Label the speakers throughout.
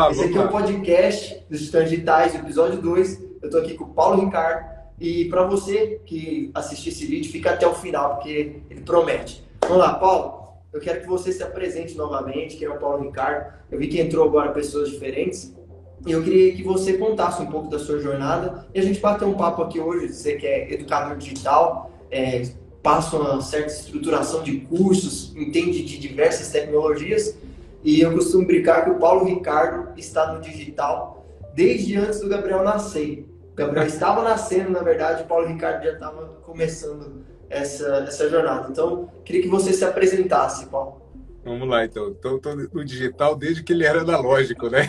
Speaker 1: lá,
Speaker 2: Esse aqui é
Speaker 1: lá.
Speaker 2: o podcast dos Titãs Digitais, episódio 2. Eu estou aqui com o Paulo Ricardo. E para você que assistir esse vídeo, fica até o final, porque ele promete. Vamos lá, Paulo. Eu quero que você se apresente novamente, quem é o Paulo Ricardo. Eu vi que entrou agora pessoas diferentes. E eu queria que você contasse um pouco da sua jornada e a gente bater um papo aqui hoje. Você que é educador digital, é, passa uma certa estruturação de cursos, entende de diversas tecnologias. E eu costumo brincar que o Paulo Ricardo está no digital desde antes do Gabriel nascer. O Gabriel estava nascendo, na verdade, o Paulo Ricardo já estava começando essa, essa jornada. Então, queria que você se apresentasse, Paulo.
Speaker 1: Vamos lá, então. Estou no digital desde que ele era analógico, né?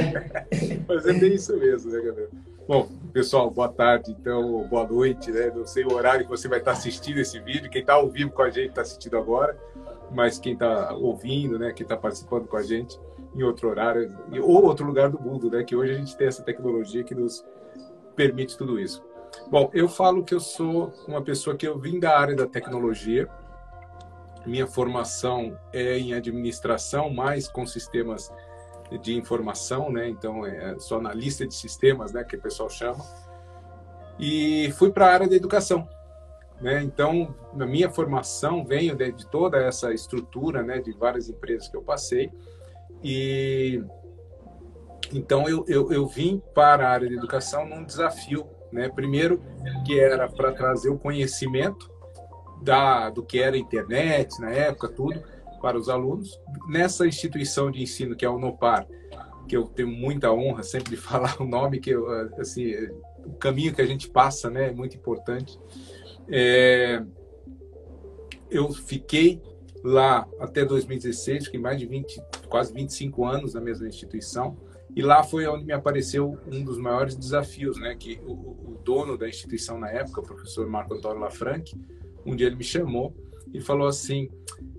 Speaker 1: Mas é bem isso mesmo, né, galera? Bom, pessoal, boa tarde, então, boa noite, né? Não sei o horário que você vai estar assistindo esse vídeo. Quem está ao vivo com a gente está assistindo agora, mas quem está ouvindo, né? Quem está participando com a gente em outro horário, ou outro lugar do mundo, né? Que hoje a gente tem essa tecnologia que nos permite tudo isso. Bom, eu falo que eu sou uma pessoa que eu vim da área da tecnologia. Minha formação é em administração, mais com sistemas de informação, né? Então, é, sou analista de sistemas, né? Que o pessoal chama. E fui para a área da educação, né? Então, na minha formação, venho de, de toda essa estrutura, né? De várias empresas que eu passei. E então eu, eu, eu vim para a área de educação num desafio, né? Primeiro que era para trazer o conhecimento da do que era a internet na época, tudo para os alunos nessa instituição de ensino que é a Unopar, que eu tenho muita honra sempre de falar o nome que eu, assim o caminho que a gente passa, né? É muito importante. É, eu fiquei lá até 2016, fiquei mais de 20, quase 25 anos na mesma instituição. E lá foi onde me apareceu um dos maiores desafios, né? Que o, o dono da instituição na época, o professor Marco Antônio Lafranc, um dia ele me chamou e falou assim: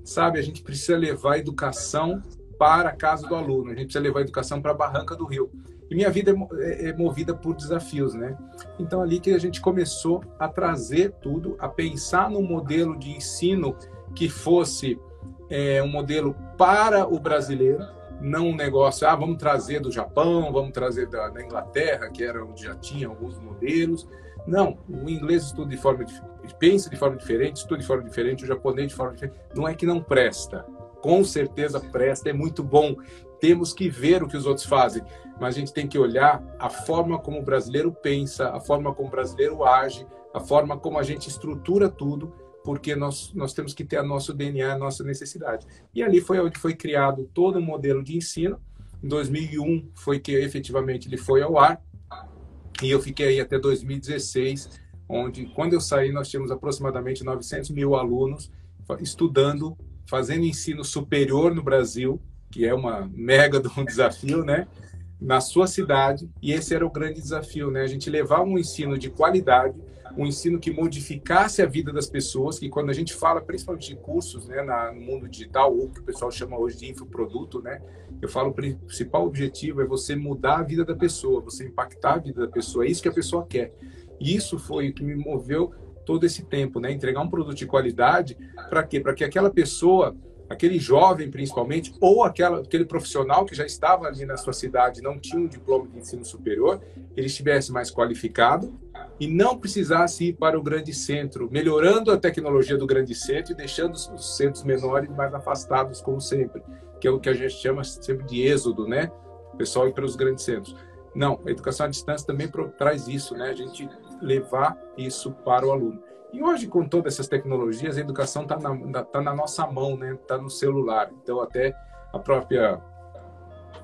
Speaker 1: sabe, a gente precisa levar a educação para a casa do aluno, a gente precisa levar a educação para a Barranca do Rio. E minha vida é, é movida por desafios, né? Então ali que a gente começou a trazer tudo, a pensar num modelo de ensino que fosse é, um modelo para o brasileiro, não um negócio, ah, vamos trazer do Japão, vamos trazer da, da Inglaterra, que era onde já tinha alguns modelos. Não, o inglês estuda de forma pensa de forma diferente, estuda de forma diferente, o japonês de forma diferente. Não é que não presta, com certeza presta, é muito bom. Temos que ver o que os outros fazem, mas a gente tem que olhar a forma como o brasileiro pensa, a forma como o brasileiro age, a forma como a gente estrutura tudo porque nós, nós temos que ter a nosso DNA, a nossa necessidade. E ali foi onde foi criado todo um modelo de ensino. Em 2001 foi que efetivamente ele foi ao ar, e eu fiquei aí até 2016, onde quando eu saí nós tínhamos aproximadamente 900 mil alunos estudando, fazendo ensino superior no Brasil, que é uma mega de um desafio, né? Na sua cidade, e esse era o grande desafio, né? A gente levar um ensino de qualidade, um ensino que modificasse a vida das pessoas, que quando a gente fala principalmente de cursos, né, no mundo digital, ou que o pessoal chama hoje de infoproduto, né, eu falo o principal objetivo é você mudar a vida da pessoa, você impactar a vida da pessoa, é isso que a pessoa quer. E isso foi o que me moveu todo esse tempo, né, entregar um produto de qualidade, para quê? Para que aquela pessoa aquele jovem principalmente, ou aquela, aquele profissional que já estava ali na sua cidade não tinha um diploma de ensino superior, ele estivesse mais qualificado e não precisasse ir para o grande centro, melhorando a tecnologia do grande centro e deixando os centros menores mais afastados, como sempre, que é o que a gente chama sempre de êxodo, né? O pessoal ir para os grandes centros. Não, a educação à distância também traz isso, né? A gente levar isso para o aluno. E hoje, com todas essas tecnologias, a educação está na, tá na nossa mão, né? Está no celular. Então, até a própria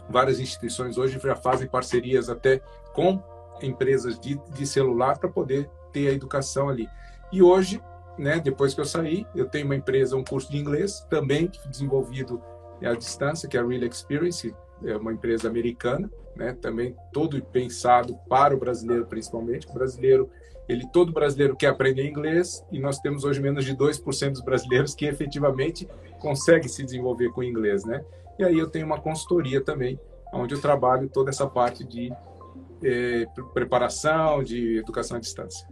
Speaker 1: várias instituições hoje já fazem parcerias até com empresas de, de celular para poder ter a educação ali. E hoje, né? Depois que eu saí, eu tenho uma empresa, um curso de inglês também desenvolvido à distância, que é a Real Experience, é uma empresa americana, né? Também todo pensado para o brasileiro, principalmente. O brasileiro ele todo brasileiro quer aprender inglês e nós temos hoje menos de 2% dos brasileiros que efetivamente conseguem se desenvolver com inglês, né? E aí eu tenho uma consultoria também, onde eu trabalho toda essa parte de eh, preparação, de educação à distância.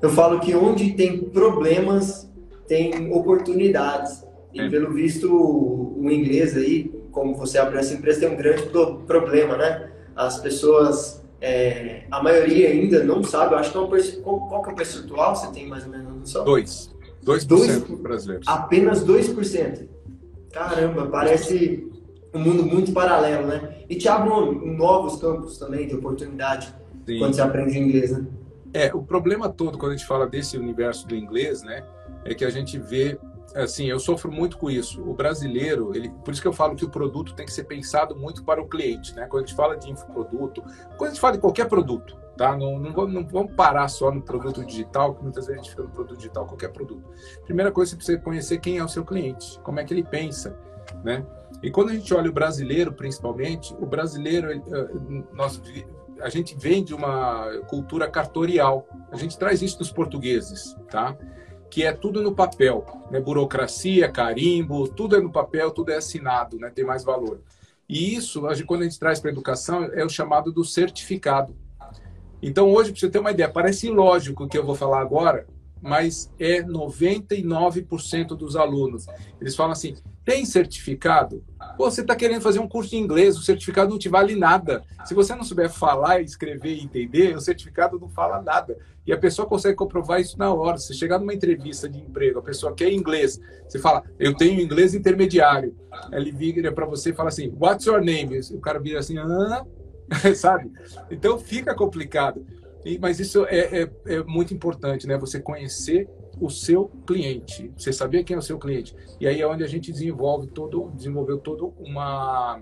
Speaker 2: Eu falo que onde tem problemas, tem oportunidades. E é. pelo visto, o inglês aí, como você abriu essa empresa, tem um grande problema, né? As pessoas, é, a maioria ainda não sabe, eu acho que é um, qual, qual que é o percentual, você tem mais ou menos noção?
Speaker 1: Dois. 2% Dois, brasileiros.
Speaker 2: Apenas 2%. Caramba, parece um mundo muito paralelo, né? E te abre novos campos também de oportunidade Sim. quando você aprende inglês, né?
Speaker 1: É, o problema todo quando a gente fala desse universo do inglês, né, é que a gente vê assim, eu sofro muito com isso. O brasileiro, ele, por isso que eu falo que o produto tem que ser pensado muito para o cliente, né? Quando a gente fala de infoproduto, quando a gente fala de qualquer produto, tá? Não, não, vamos, não vamos parar só no produto digital, que muitas vezes a gente fica no produto digital, qualquer produto. Primeira coisa, você precisa conhecer quem é o seu cliente, como é que ele pensa, né? E quando a gente olha o brasileiro, principalmente, o brasileiro, ele, eh, nós a gente vem de uma cultura cartorial. A gente traz isso dos portugueses, tá? Que é tudo no papel, né? Burocracia, carimbo, tudo é no papel, tudo é assinado, né? Tem mais valor. E isso, quando a gente traz para a educação, é o chamado do certificado. Então, hoje, para você ter uma ideia, parece ilógico o que eu vou falar agora, mas é 99% dos alunos. Eles falam assim: tem certificado? Pô, você está querendo fazer um curso de inglês, o certificado não te vale nada. Se você não souber falar, escrever e entender, o certificado não fala nada. E a pessoa consegue comprovar isso na hora. Você chegar numa entrevista de emprego, a pessoa quer inglês, você fala, eu tenho inglês intermediário. Ele vira para você e fala assim, what's your name? O cara vira assim, ah, sabe? Então fica complicado. Mas isso é, é, é muito importante, né? Você conhecer o seu cliente, você saber quem é o seu cliente. E aí é onde a gente desenvolve todo, desenvolveu toda uma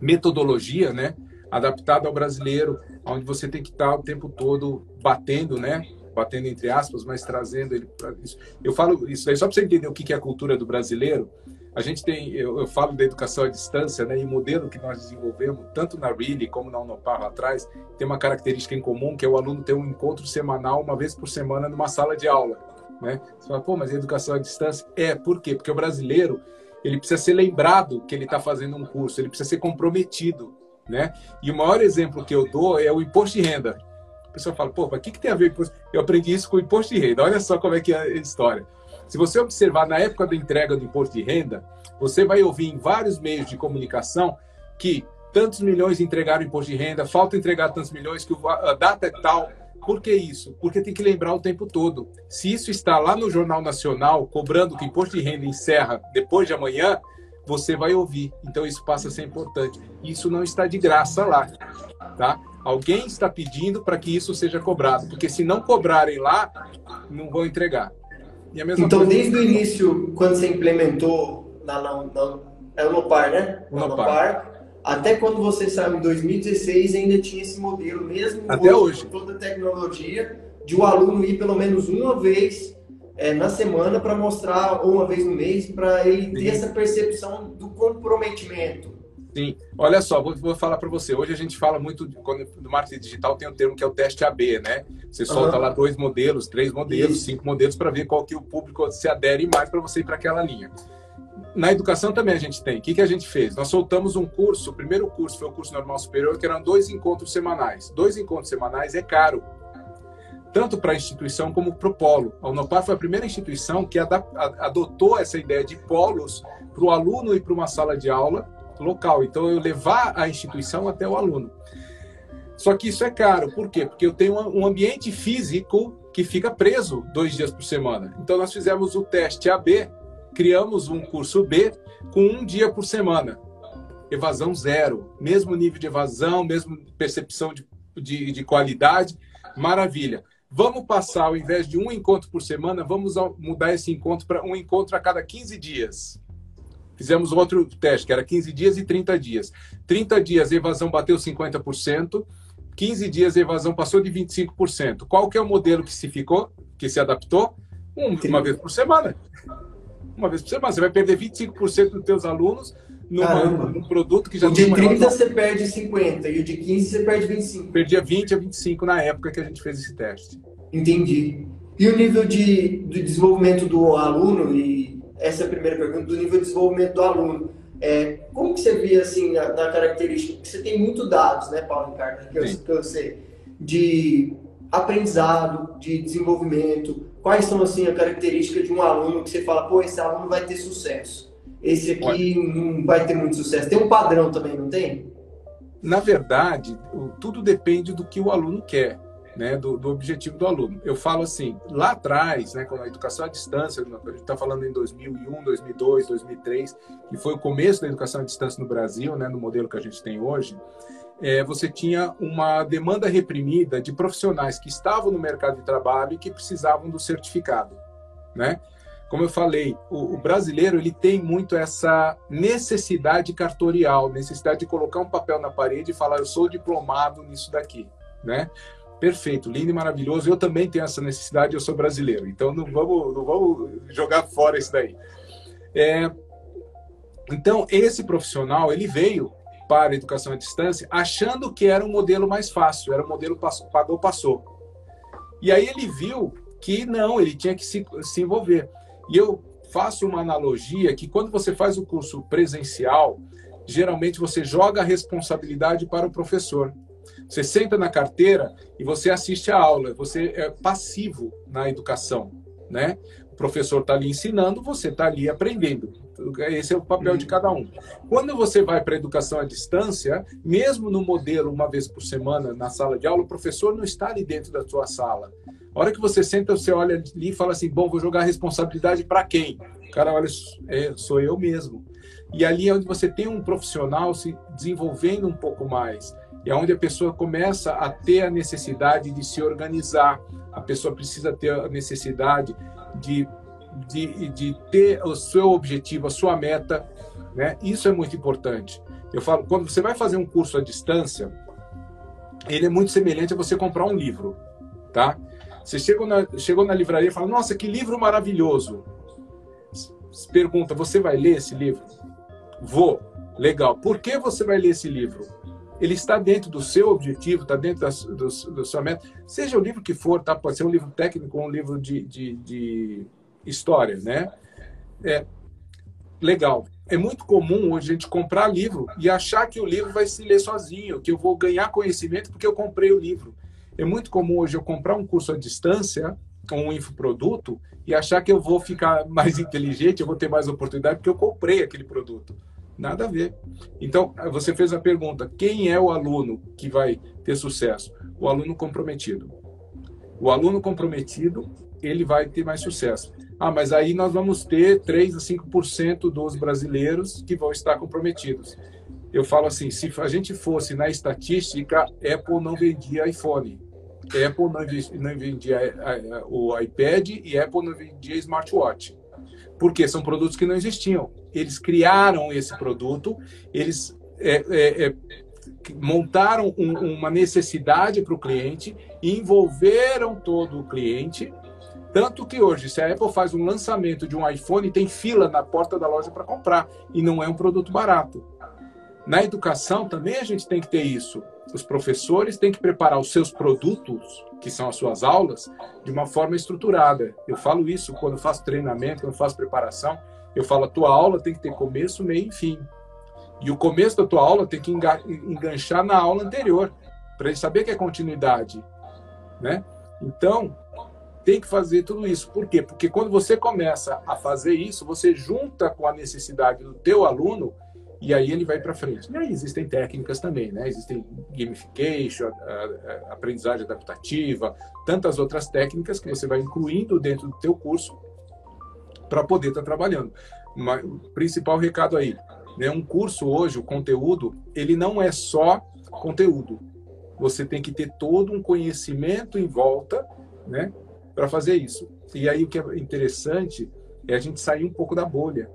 Speaker 1: metodologia, né, adaptada ao brasileiro, onde você tem que estar o tempo todo batendo, né, batendo entre aspas, mas trazendo ele para isso. Eu falo isso aí só para você entender o que é a cultura do brasileiro. A gente tem, eu, eu, falo da educação à distância, né, e o modelo que nós desenvolvemos, tanto na Really como na Unopar lá atrás, tem uma característica em comum, que é o aluno ter um encontro semanal, uma vez por semana, numa sala de aula. Né? Você fala, pô, mas educação à distância? É, por quê? Porque o brasileiro, ele precisa ser lembrado que ele está fazendo um curso, ele precisa ser comprometido, né? E o maior exemplo que eu dou é o imposto de renda. A pessoa fala, pô, mas o que, que tem a ver com? Eu aprendi isso com o imposto de renda. Olha só como é que é a história. Se você observar na época da entrega do imposto de renda, você vai ouvir em vários meios de comunicação que tantos milhões entregaram imposto de renda, falta entregar tantos milhões, que a data é tal. Por que isso? Porque tem que lembrar o tempo todo. Se isso está lá no Jornal Nacional, cobrando que imposto de renda encerra depois de amanhã, você vai ouvir. Então isso passa a ser importante. Isso não está de graça lá, tá? Alguém está pedindo para que isso seja cobrado, porque se não cobrarem lá, não vão entregar
Speaker 2: então, coisa... desde o início, quando você implementou na, na, na, é Unopar, né?
Speaker 1: Unopar.
Speaker 2: Até quando você saiu em 2016, ainda tinha esse modelo, mesmo
Speaker 1: Até hoje,
Speaker 2: com toda a tecnologia, de o aluno ir pelo menos uma vez é, na semana para mostrar, ou uma vez no mês, para ele Sim. ter essa percepção do comprometimento.
Speaker 1: Sim, olha só, vou, vou falar para você. Hoje a gente fala muito, quando, no marketing digital tem um termo que é o teste AB, né? Você solta uhum. lá dois modelos, três modelos, Isso. cinco modelos para ver qual que o público se adere mais para você ir para aquela linha. Na educação também a gente tem. O que, que a gente fez? Nós soltamos um curso, o primeiro curso foi o curso normal superior, que eram dois encontros semanais. Dois encontros semanais é caro, tanto para a instituição como para o polo. A Unopar foi a primeira instituição que adotou essa ideia de polos para o aluno ir para uma sala de aula local. Então, eu levar a instituição até o aluno. Só que isso é caro. Por quê? Porque eu tenho um ambiente físico que fica preso dois dias por semana. Então, nós fizemos o teste AB, criamos um curso B com um dia por semana. Evasão zero. Mesmo nível de evasão, mesmo percepção de, de, de qualidade. Maravilha. Vamos passar, ao invés de um encontro por semana, vamos mudar esse encontro para um encontro a cada 15 dias. Fizemos outro teste, que era 15 dias e 30 dias. 30 dias a evasão bateu 50%, 15 dias a evasão passou de 25%. Qual que é o modelo que se ficou, que se adaptou? uma vez por semana. Uma vez por semana. Você vai perder 25% dos teus alunos numa, num produto que já
Speaker 2: o de 30 você perde 50 e o de 15 você perde 25.
Speaker 1: Perdia 20 a 25 na época que a gente fez esse teste.
Speaker 2: Entendi. E o nível de, de desenvolvimento do aluno e essa é a primeira pergunta, do nível de desenvolvimento do aluno. É, como que você via, assim, na, na característica, que você tem muito dados, né, Paulo Ricardo, que eu, que eu sei, de aprendizado, de desenvolvimento, quais são assim a característica de um aluno que você fala, pô, esse aluno vai ter sucesso? Esse aqui Olha. não vai ter muito sucesso. Tem um padrão também, não tem?
Speaker 1: Na verdade, tudo depende do que o aluno quer né, do, do, objetivo do aluno. Eu falo assim, lá atrás, né, quando a educação à distância, a gente está falando em 2001, 2002, 2003, que foi o começo da educação à distância no Brasil, né, no modelo que a gente tem hoje, é, você tinha uma demanda reprimida de profissionais que estavam no mercado de trabalho e que precisavam do certificado, né? Como eu falei, o, o brasileiro ele tem muito essa necessidade cartorial, necessidade de colocar um papel na parede e falar eu sou diplomado nisso daqui, né? Perfeito, lindo e maravilhoso. Eu também tenho essa necessidade, eu sou brasileiro. Então não vamos, não vamos jogar fora isso daí. É, então esse profissional ele veio para a educação à distância achando que era um modelo mais fácil, era um modelo pagou passou. E aí ele viu que não, ele tinha que se, se envolver. E eu faço uma analogia que quando você faz o curso presencial, geralmente você joga a responsabilidade para o professor. Você senta na carteira e você assiste a aula, você é passivo na educação, né? O professor está ali ensinando, você está ali aprendendo. Esse é o papel uhum. de cada um. Quando você vai para a educação à distância, mesmo no modelo uma vez por semana na sala de aula, o professor não está ali dentro da sua sala. A hora que você senta, você olha ali e fala assim: bom, vou jogar a responsabilidade para quem? O cara olha, é, sou eu mesmo. E ali é onde você tem um profissional se desenvolvendo um pouco mais é onde a pessoa começa a ter a necessidade de se organizar, a pessoa precisa ter a necessidade de, de, de ter o seu objetivo, a sua meta, né? Isso é muito importante. Eu falo, quando você vai fazer um curso à distância, ele é muito semelhante a você comprar um livro, tá? Você chegou na, chegou na livraria e fala, nossa, que livro maravilhoso. Pergunta, você vai ler esse livro? Vou. Legal. Por que você vai ler esse livro? Ele está dentro do seu objetivo, está dentro da, do, do sua meta, seja o livro que for, tá? pode ser um livro técnico ou um livro de, de, de, história, né? É legal. É muito comum hoje a gente comprar livro e achar que o livro vai se ler sozinho, que eu vou ganhar conhecimento porque eu comprei o livro. É muito comum hoje eu comprar um curso à distância, um infoproduto, e achar que eu vou ficar mais inteligente, eu vou ter mais oportunidade porque eu comprei aquele produto. Nada a ver. Então, você fez a pergunta: quem é o aluno que vai ter sucesso? O aluno comprometido. O aluno comprometido, ele vai ter mais sucesso. Ah, mas aí nós vamos ter 3 a 5% dos brasileiros que vão estar comprometidos. Eu falo assim, se a gente fosse na estatística, Apple não vendia iPhone. Apple não vendia o iPad e Apple não vendia smartwatch. Porque são produtos que não existiam. Eles criaram esse produto, eles é, é, é, montaram um, uma necessidade para o cliente, envolveram todo o cliente. Tanto que hoje, se a Apple faz um lançamento de um iPhone, tem fila na porta da loja para comprar. E não é um produto barato. Na educação também a gente tem que ter isso. Os professores têm que preparar os seus produtos, que são as suas aulas, de uma forma estruturada. Eu falo isso quando faço treinamento, quando faço preparação. Eu falo, a tua aula tem que ter começo, meio e fim. E o começo da tua aula tem que enganchar na aula anterior, para ele saber que é continuidade. Né? Então, tem que fazer tudo isso. Por quê? Porque quando você começa a fazer isso, você junta com a necessidade do teu aluno e aí ele vai para frente. E aí existem técnicas também, né? Existem gamification, a, a, aprendizagem adaptativa, tantas outras técnicas que você vai incluindo dentro do teu curso para poder estar tá trabalhando. Mas, o principal recado aí, né? Um curso hoje, o conteúdo, ele não é só conteúdo. Você tem que ter todo um conhecimento em volta, né? Para fazer isso. E aí o que é interessante é a gente sair um pouco da bolha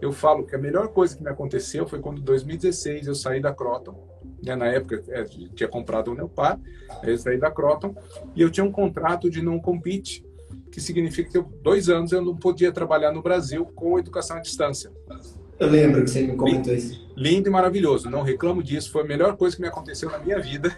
Speaker 1: eu falo que a melhor coisa que me aconteceu foi quando em 2016 eu saí da Croton, né, na época é, tinha comprado o Neopar, eu saí da Croton e eu tinha um contrato de não compete, que significa que eu, dois anos eu não podia trabalhar no Brasil com educação à distância.
Speaker 2: Eu lembro que você me comentou
Speaker 1: isso. Lindo e maravilhoso, não reclamo disso, foi a melhor coisa que me aconteceu na minha vida.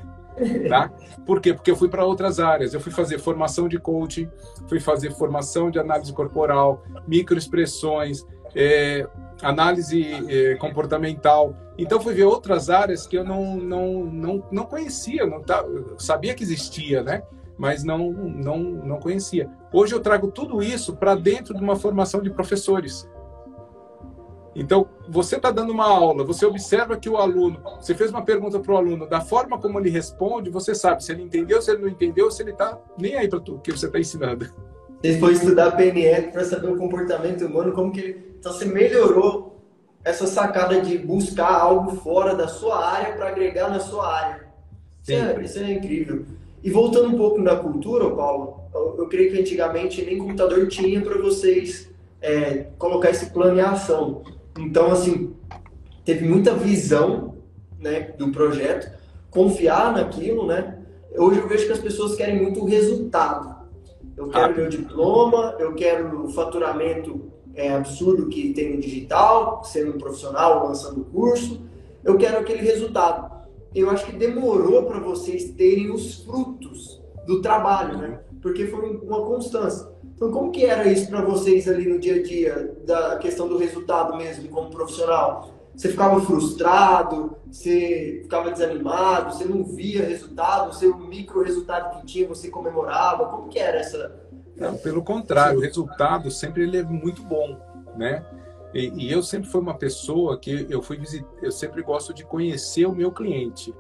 Speaker 1: Tá? Por quê? Porque eu fui para outras áreas. Eu fui fazer formação de coaching, fui fazer formação de análise corporal, microexpressões, é, análise é, comportamental. Então fui ver outras áreas que eu não, não, não, não conhecia, não tá, sabia que existia, né? mas não, não, não conhecia. Hoje eu trago tudo isso para dentro de uma formação de professores. Então, você está dando uma aula, você observa que o aluno, você fez uma pergunta para o aluno, da forma como ele responde, você sabe se ele entendeu, se ele não entendeu, se ele está nem aí para o que você está ensinando.
Speaker 2: Você foi estudar PNL para saber o comportamento humano, como que ele. Então, você melhorou essa sacada de buscar algo fora da sua área para agregar na sua área. Isso é, isso é, incrível. E voltando um pouco na cultura, Paulo, eu, eu creio que antigamente nem computador tinha para vocês é, colocar esse plano em ação. Então, assim, teve muita visão né, do projeto, confiar naquilo, né? Hoje eu vejo que as pessoas querem muito o resultado. Eu quero ah. meu diploma, eu quero o faturamento é, absurdo que tem no digital, sendo um profissional, lançando curso. Eu quero aquele resultado. Eu acho que demorou para vocês terem os frutos do trabalho, né? Porque foi uma constância. Então, como que era isso para vocês ali no dia a dia, da questão do resultado mesmo, como profissional? Você ficava frustrado, você ficava desanimado, você não via resultado, o seu micro resultado que tinha você comemorava? Como que era essa?
Speaker 1: Não, pelo contrário, o resultado sempre ele é muito bom, né? E, e eu sempre fui uma pessoa que eu fui eu sempre gosto de conhecer o meu cliente.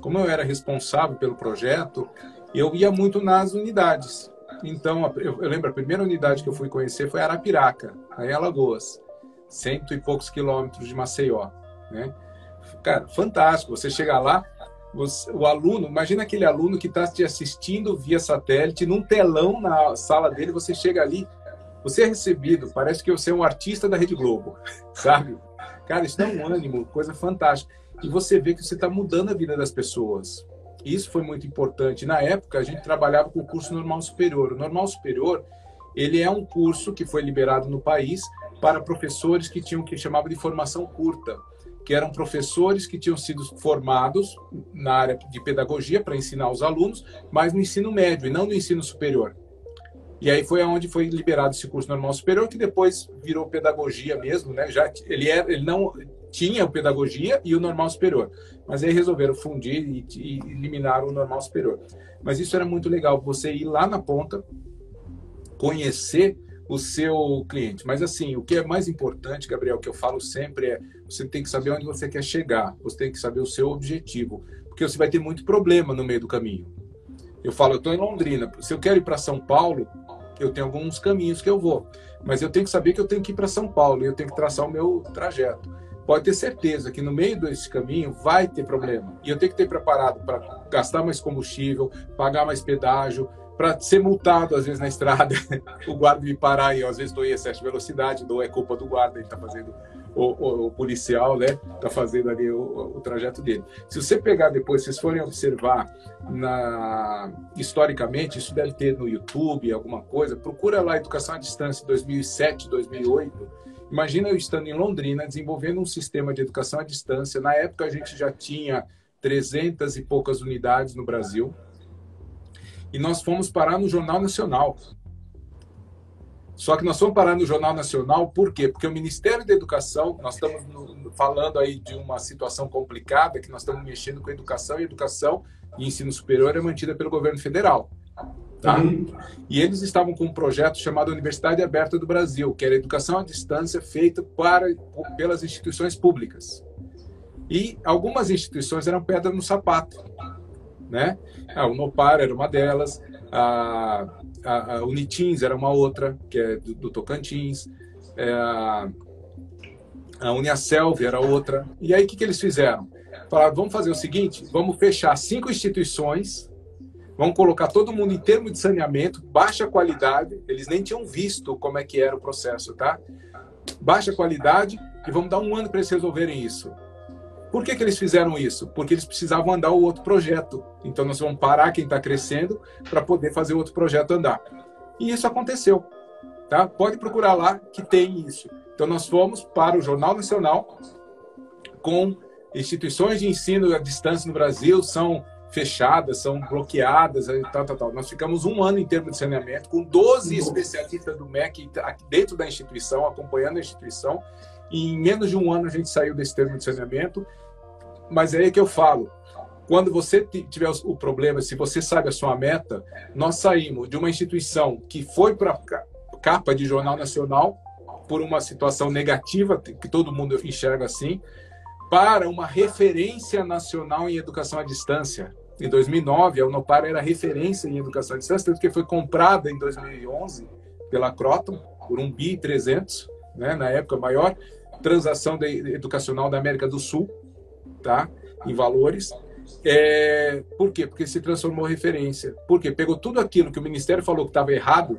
Speaker 1: Como eu era responsável pelo projeto, eu ia muito nas unidades. Então, eu, eu lembro, a primeira unidade que eu fui conhecer foi Arapiraca, aí Alagoas, cento e poucos quilômetros de Maceió, né? Cara, fantástico. Você chega lá, você, o aluno, imagina aquele aluno que está te assistindo via satélite, num telão na sala dele, você chega ali, você é recebido, parece que você é um artista da Rede Globo, sabe? Cara, isso dá um ânimo, coisa fantástica. E você vê que você está mudando a vida das pessoas. Isso foi muito importante. Na época, a gente trabalhava com o curso normal superior. O normal superior, ele é um curso que foi liberado no país para professores que tinham que chamava de formação curta, que eram professores que tinham sido formados na área de pedagogia para ensinar os alunos, mas no ensino médio e não no ensino superior. E aí foi aonde foi liberado esse curso normal superior, que depois virou pedagogia mesmo, né? Já ele era, ele não tinha o pedagogia e o normal superior. Mas aí resolveram fundir e, e eliminar o normal superior. Mas isso era muito legal, você ir lá na ponta, conhecer o seu cliente. Mas assim, o que é mais importante, Gabriel, que eu falo sempre é, você tem que saber onde você quer chegar, você tem que saber o seu objetivo, porque você vai ter muito problema no meio do caminho. Eu falo, eu estou em Londrina, se eu quero ir para São Paulo, eu tenho alguns caminhos que eu vou, mas eu tenho que saber que eu tenho que ir para São Paulo e eu tenho que traçar o meu trajeto pode ter certeza que no meio desse caminho vai ter problema. E eu tenho que ter preparado para gastar mais combustível, pagar mais pedágio, para ser multado às vezes na estrada, o guarda me parar e eu, às vezes estou em excesso de velocidade, ou é culpa do guarda, ele está fazendo o, o, o, policial, né? Está fazendo ali o, o, trajeto dele. Se você pegar depois, vocês forem observar na historicamente, isso deve ter no YouTube alguma coisa. Procura lá Educação à Distância 2007, 2008 Imagina eu estando em Londrina, desenvolvendo um sistema de educação à distância. Na época, a gente já tinha 300 e poucas unidades no Brasil. E nós fomos parar no Jornal Nacional. Só que nós fomos parar no Jornal Nacional por quê? Porque o Ministério da Educação, nós estamos no, falando aí de uma situação complicada, que nós estamos mexendo com educação, e educação e ensino superior é mantida pelo governo federal. Tá? Uhum. E eles estavam com um projeto chamado Universidade Aberta do Brasil, que era educação à distância feita para, pelas instituições públicas. E algumas instituições eram pedra no sapato. Né? Ah, o Nopar era uma delas, a, a, a Unitins era uma outra, que é do, do Tocantins, é, a, a Uniaselv era outra. E aí o que, que eles fizeram? Falaram, vamos fazer o seguinte, vamos fechar cinco instituições Vamos colocar todo mundo em termo de saneamento, baixa qualidade. Eles nem tinham visto como é que era o processo, tá? Baixa qualidade e vamos dar um ano para eles resolverem isso. Por que, que eles fizeram isso? Porque eles precisavam andar o outro projeto. Então nós vamos parar quem está crescendo para poder fazer o outro projeto andar. E isso aconteceu. Tá? Pode procurar lá que tem isso. Então nós fomos para o Jornal Nacional com instituições de ensino à distância no Brasil, são fechadas, são bloqueadas, tal, tal, tal. Nós ficamos um ano em termos de saneamento, com 12 especialistas do MEC dentro da instituição, acompanhando a instituição, e em menos de um ano a gente saiu desse termo de saneamento. Mas é aí que eu falo, quando você tiver o problema, se você sabe a sua meta, nós saímos de uma instituição que foi para capa de jornal nacional por uma situação negativa, que todo mundo enxerga assim, para uma referência nacional em educação à distância. Em 2009, a Unopar era referência em educação à distância, tanto que foi comprada em 2011 pela Croton por um bi 300, né, na época maior transação educacional da América do Sul, tá, em valores. É, por quê? Porque se transformou referência. Por quê? Pegou tudo aquilo que o Ministério falou que estava errado,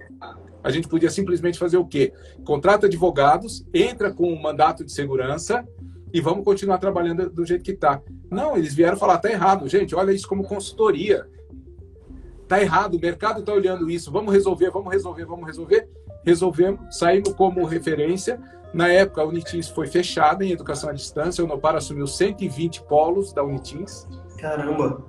Speaker 1: a gente podia simplesmente fazer o quê? Contrata advogados, entra com um mandato de segurança e vamos continuar trabalhando do jeito que está. Não, eles vieram falar, tá errado, gente, olha isso como consultoria. Tá errado, o mercado está olhando isso, vamos resolver, vamos resolver, vamos resolver. Resolvemos, saímos como referência. Na época, a Unitins foi fechada em educação à distância, o Unopar assumiu 120 polos da Unitins.
Speaker 2: Caramba!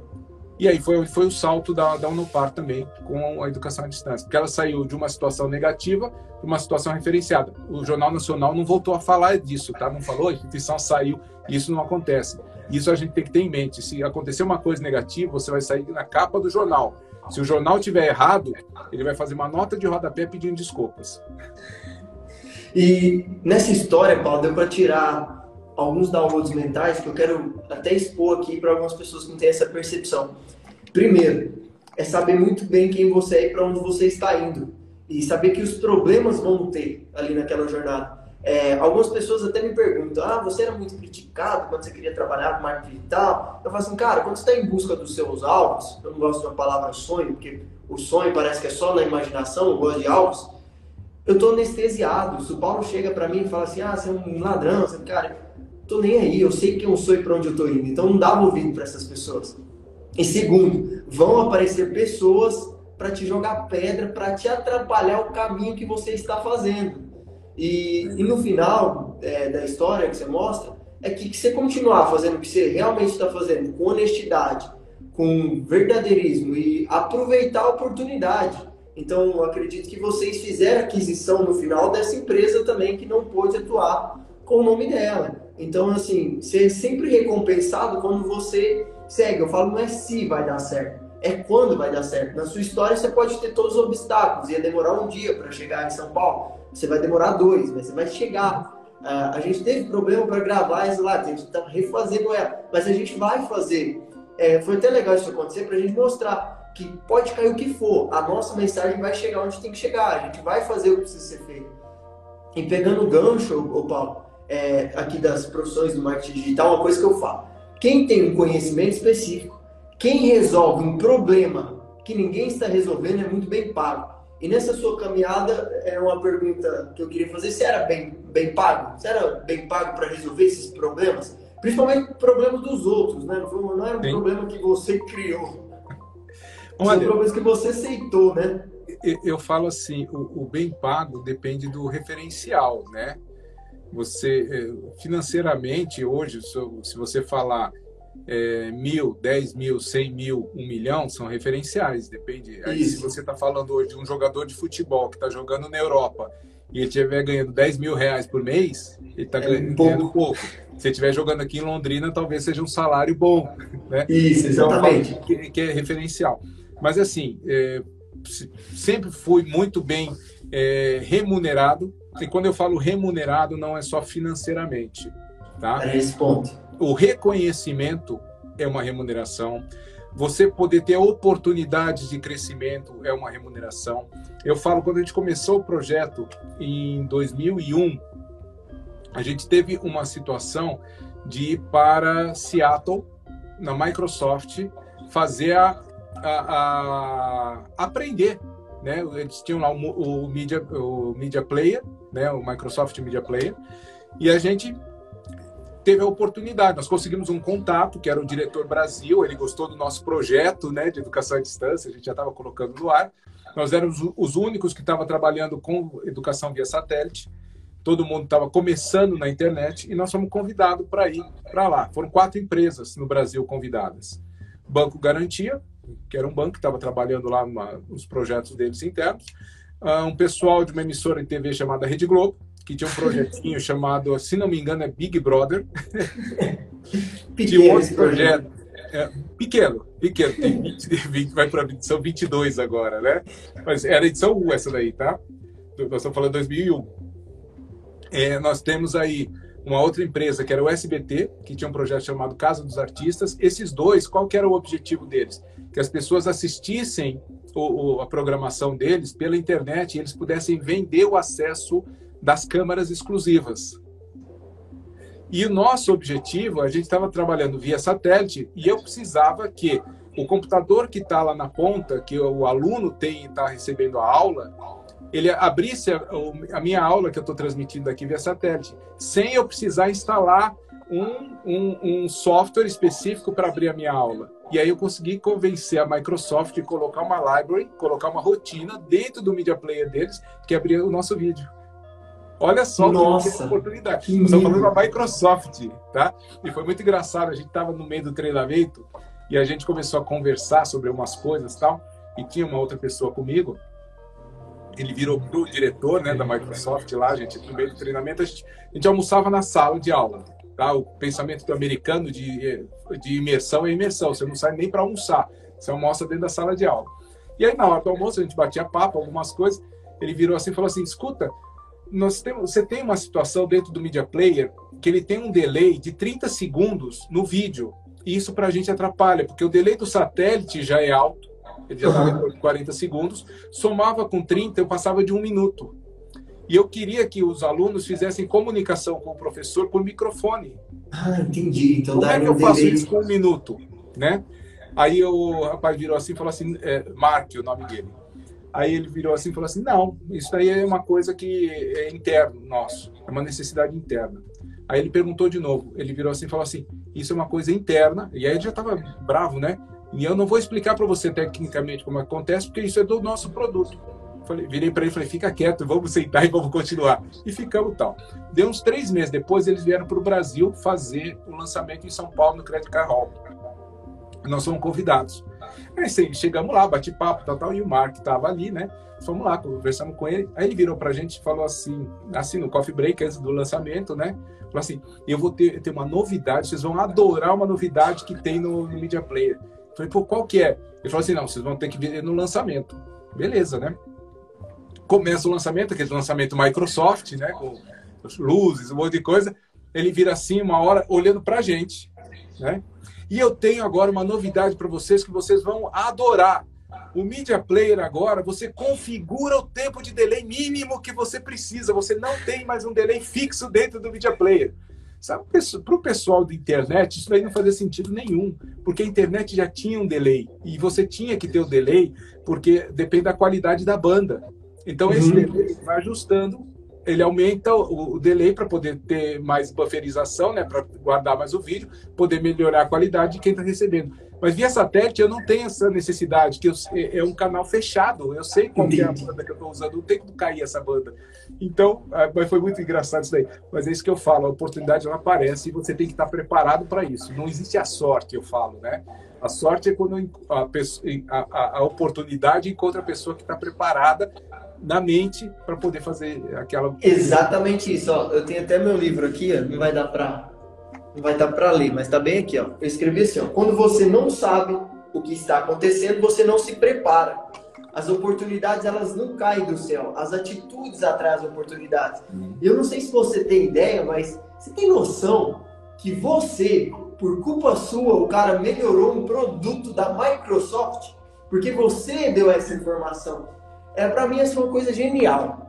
Speaker 1: E aí foi, foi o salto da, da Unopar também com a educação à distância, porque ela saiu de uma situação negativa para uma situação referenciada. O Jornal Nacional não voltou a falar disso, tá? Não falou, a instituição saiu, isso não acontece. Isso a gente tem que ter em mente. Se acontecer uma coisa negativa, você vai sair na capa do jornal. Se o jornal tiver errado, ele vai fazer uma nota de rodapé pedindo desculpas.
Speaker 2: E nessa história, Paulo, deu para tirar alguns downloads mentais que eu quero até expor aqui para algumas pessoas que não têm essa percepção. Primeiro, é saber muito bem quem você é e para onde você está indo. E saber que os problemas vão ter ali naquela jornada. É, algumas pessoas até me perguntam: ah, você era muito criticado quando você queria trabalhar com marketing digital? Eu falo assim, cara, quando você está em busca dos seus alvos, eu não gosto uma palavra sonho, porque o sonho parece que é só na imaginação, eu gosto de alvos. Eu estou anestesiado. Se o Paulo chega para mim e fala assim: ah, você é um ladrão, você, cara, tô nem aí, eu sei quem eu sou e para onde eu tô indo. Então não dá ouvido para essas pessoas. E segundo, vão aparecer pessoas para te jogar pedra, para te atrapalhar o caminho que você está fazendo. E, e no final é, da história que você mostra, é que, que você continuar fazendo o que você realmente está fazendo, com honestidade, com verdadeirismo e aproveitar a oportunidade. Então, acredito que vocês fizeram aquisição no final dessa empresa também que não pôde atuar com o nome dela. Então, assim, ser sempre recompensado quando você segue. Eu falo, não é se vai dar certo, é quando vai dar certo. Na sua história, você pode ter todos os obstáculos. Ia demorar um dia para chegar em São Paulo. Você vai demorar dois, mas você vai chegar. Uh, a gente teve problema para gravar essa lá, a gente está refazendo ela, mas a gente vai fazer. É, foi até legal isso acontecer para a gente mostrar que pode cair o que for, a nossa mensagem vai chegar onde tem que chegar, a gente vai fazer o que precisa ser feito. E pegando o gancho, o Paulo, é, aqui das profissões do marketing digital, uma coisa que eu falo. Quem tem um conhecimento específico, quem resolve um problema que ninguém está resolvendo é muito bem pago. E nessa sua caminhada, é uma pergunta que eu queria fazer: se era bem, bem pago? Se era bem pago para resolver esses problemas? Principalmente problemas dos outros, né? Não, não era um Sim. problema que você criou. Olha, problemas que você aceitou, né?
Speaker 1: Eu falo assim: o, o bem pago depende do referencial, né? Você, é, financeiramente, hoje, se você falar é, mil, dez mil, cem mil, um milhão, são referenciais, depende. Aí, se você está falando hoje de um jogador de futebol que está jogando na Europa e ele estiver ganhando 10 mil reais por mês, ele está é ganhando pouco. pouco. Se estiver jogando aqui em Londrina, talvez seja um salário bom. Né?
Speaker 2: Isso, então, exatamente.
Speaker 1: Então, que, que, é referencial. Mas, assim, é, sempre fui muito bem é, remunerado e quando eu falo remunerado, não é só financeiramente. Tá?
Speaker 2: É esse ponto.
Speaker 1: O reconhecimento é uma remuneração. Você poder ter oportunidades de crescimento é uma remuneração. Eu falo, quando a gente começou o projeto em 2001, a gente teve uma situação de ir para Seattle, na Microsoft, fazer a, a, a aprender. Né? Eles tinham lá o, o, media, o Media Player, né, o Microsoft Media Player, e a gente teve a oportunidade. Nós conseguimos um contato, que era o diretor Brasil, ele gostou do nosso projeto né, de educação à distância, a gente já estava colocando no ar. Nós éramos os únicos que estavam trabalhando com educação via satélite. Todo mundo estava começando na internet e nós fomos convidados para ir para lá. Foram quatro empresas no Brasil convidadas. Banco Garantia, que era um banco que estava trabalhando lá nos projetos deles internos uh, um pessoal de uma emissora de TV chamada Rede Globo, que tinha um projetinho chamado, se não me engano, é Big Brother. tinha um outro projeto É, pequeno, pequeno. Tem 20, 20 vai para são 22 agora, né? Mas era a edição 1 essa daí, tá? Nós estamos falando 2001. É, nós temos aí uma outra empresa que era o SBT, que tinha um projeto chamado Casa dos Artistas. Esses dois, qual que era o objetivo deles? Que as pessoas assistissem o, o, a programação deles pela internet e eles pudessem vender o acesso das câmaras exclusivas. E o nosso objetivo, a gente estava trabalhando via satélite e eu precisava que o computador que está lá na ponta, que o aluno tem está recebendo a aula, ele abrisse a, a minha aula que eu estou transmitindo aqui via satélite, sem eu precisar instalar um, um, um software específico para abrir a minha aula. E aí eu consegui convencer a Microsoft de colocar uma library, colocar uma rotina dentro do media player deles que abria o nosso vídeo. Olha só
Speaker 2: Nossa,
Speaker 1: que oportunidade. Que Estamos falando da Microsoft, tá? E foi muito engraçado. A gente estava no meio do treinamento e a gente começou a conversar sobre umas coisas tal. E tinha uma outra pessoa comigo. Ele virou pro diretor, né, da Microsoft lá. Gente no meio do treinamento a gente, a gente almoçava na sala de aula. Tá? O pensamento do americano de, de imersão é imersão. Você não sai nem para almoçar. Você almoça dentro da sala de aula. E aí na hora do almoço a gente batia papo, algumas coisas. Ele virou assim e falou assim: escuta nós temos, você tem uma situação dentro do Media Player que ele tem um delay de 30 segundos no vídeo. E isso para a gente atrapalha, porque o delay do satélite já é alto, ele já estava em 40 segundos, somava com 30, eu passava de um minuto. E eu queria que os alunos fizessem comunicação com o professor por microfone.
Speaker 2: Ah, entendi. Então,
Speaker 1: Como é que eu faço delay... isso com um minuto? Né? Aí o rapaz virou assim e falou assim, é, Mark, o nome dele. Aí ele virou assim e falou assim: não, isso aí é uma coisa que é interno nosso, é uma necessidade interna. Aí ele perguntou de novo, ele virou assim e falou assim: isso é uma coisa interna, e aí ele já estava bravo, né? E eu não vou explicar para você tecnicamente como acontece, porque isso é do nosso produto. Falei, virei para ele e falei: fica quieto, vamos sentar e vamos continuar. E ficamos tal. Deu uns três meses depois, eles vieram para o Brasil fazer o lançamento em São Paulo, no Credit Card Hall. Nós fomos convidados. Aí chegamos lá, bate papo, tal, tal, e o Mark estava ali, né? Fomos lá, conversamos com ele. Aí ele virou pra gente e falou assim, assim, no coffee break, antes do lançamento, né? Falou assim: eu vou ter, ter uma novidade, vocês vão adorar uma novidade que tem no, no Media Player. Falei, pô, qual que é? Ele falou assim: não, vocês vão ter que ver no lançamento. Beleza, né? Começa o lançamento, aquele lançamento Microsoft, né? Com luzes, um monte de coisa. Ele vira assim, uma hora, olhando pra gente, né? E eu tenho agora uma novidade para vocês que vocês vão adorar. O Media Player agora, você configura o tempo de delay mínimo que você precisa. Você não tem mais um delay fixo dentro do Media Player. Sabe, para o pessoal da internet, isso aí não fazia sentido nenhum, porque a internet já tinha um delay, e você tinha que ter o delay, porque depende da qualidade da banda. Então, esse uhum. delay vai ajustando ele aumenta o, delay para poder ter mais bufferização, né, para guardar mais o vídeo, poder melhorar a qualidade de quem está recebendo. Mas via satélite eu não tenho essa necessidade, que eu, é, um canal fechado, eu sei qual é a banda que eu estou usando, não tem como cair essa banda. Então, é, mas foi muito engraçado isso daí. Mas é isso que eu falo, a oportunidade ela aparece e você tem que estar preparado para isso. Não existe a sorte, eu falo, né? A sorte é quando a, pessoa, a, a, a oportunidade encontra a pessoa que está preparada na mente para poder fazer aquela.
Speaker 2: Exatamente isso. Ó. Eu tenho até meu livro aqui, ó. não vai dar para não vai dar para ler, mas está bem aqui. Ó. Eu escrevi assim: ó. quando você não sabe o que está acontecendo, você não se prepara. As oportunidades elas não caem do céu, as atitudes atrás das oportunidades. Hum. Eu não sei se você tem ideia, mas você tem noção que você, por culpa sua, o cara melhorou um produto da Microsoft porque você deu essa informação é para mim é uma coisa genial.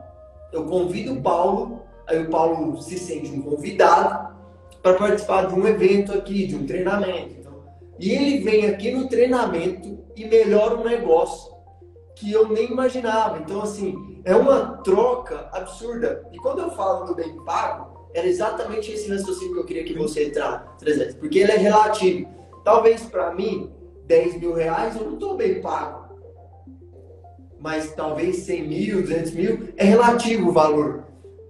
Speaker 2: Eu convido o Paulo, aí o Paulo se sente um convidado para participar de um evento aqui, de um treinamento. Então, e ele vem aqui no treinamento e melhora um negócio que eu nem imaginava. Então, assim, é uma troca absurda. E quando eu falo do bem pago, era exatamente esse raciocínio que eu queria que você trazesse. Porque ele é relativo. Talvez para mim, 10 mil reais eu não estou bem pago mas talvez 100 mil, 200 mil, é relativo o valor.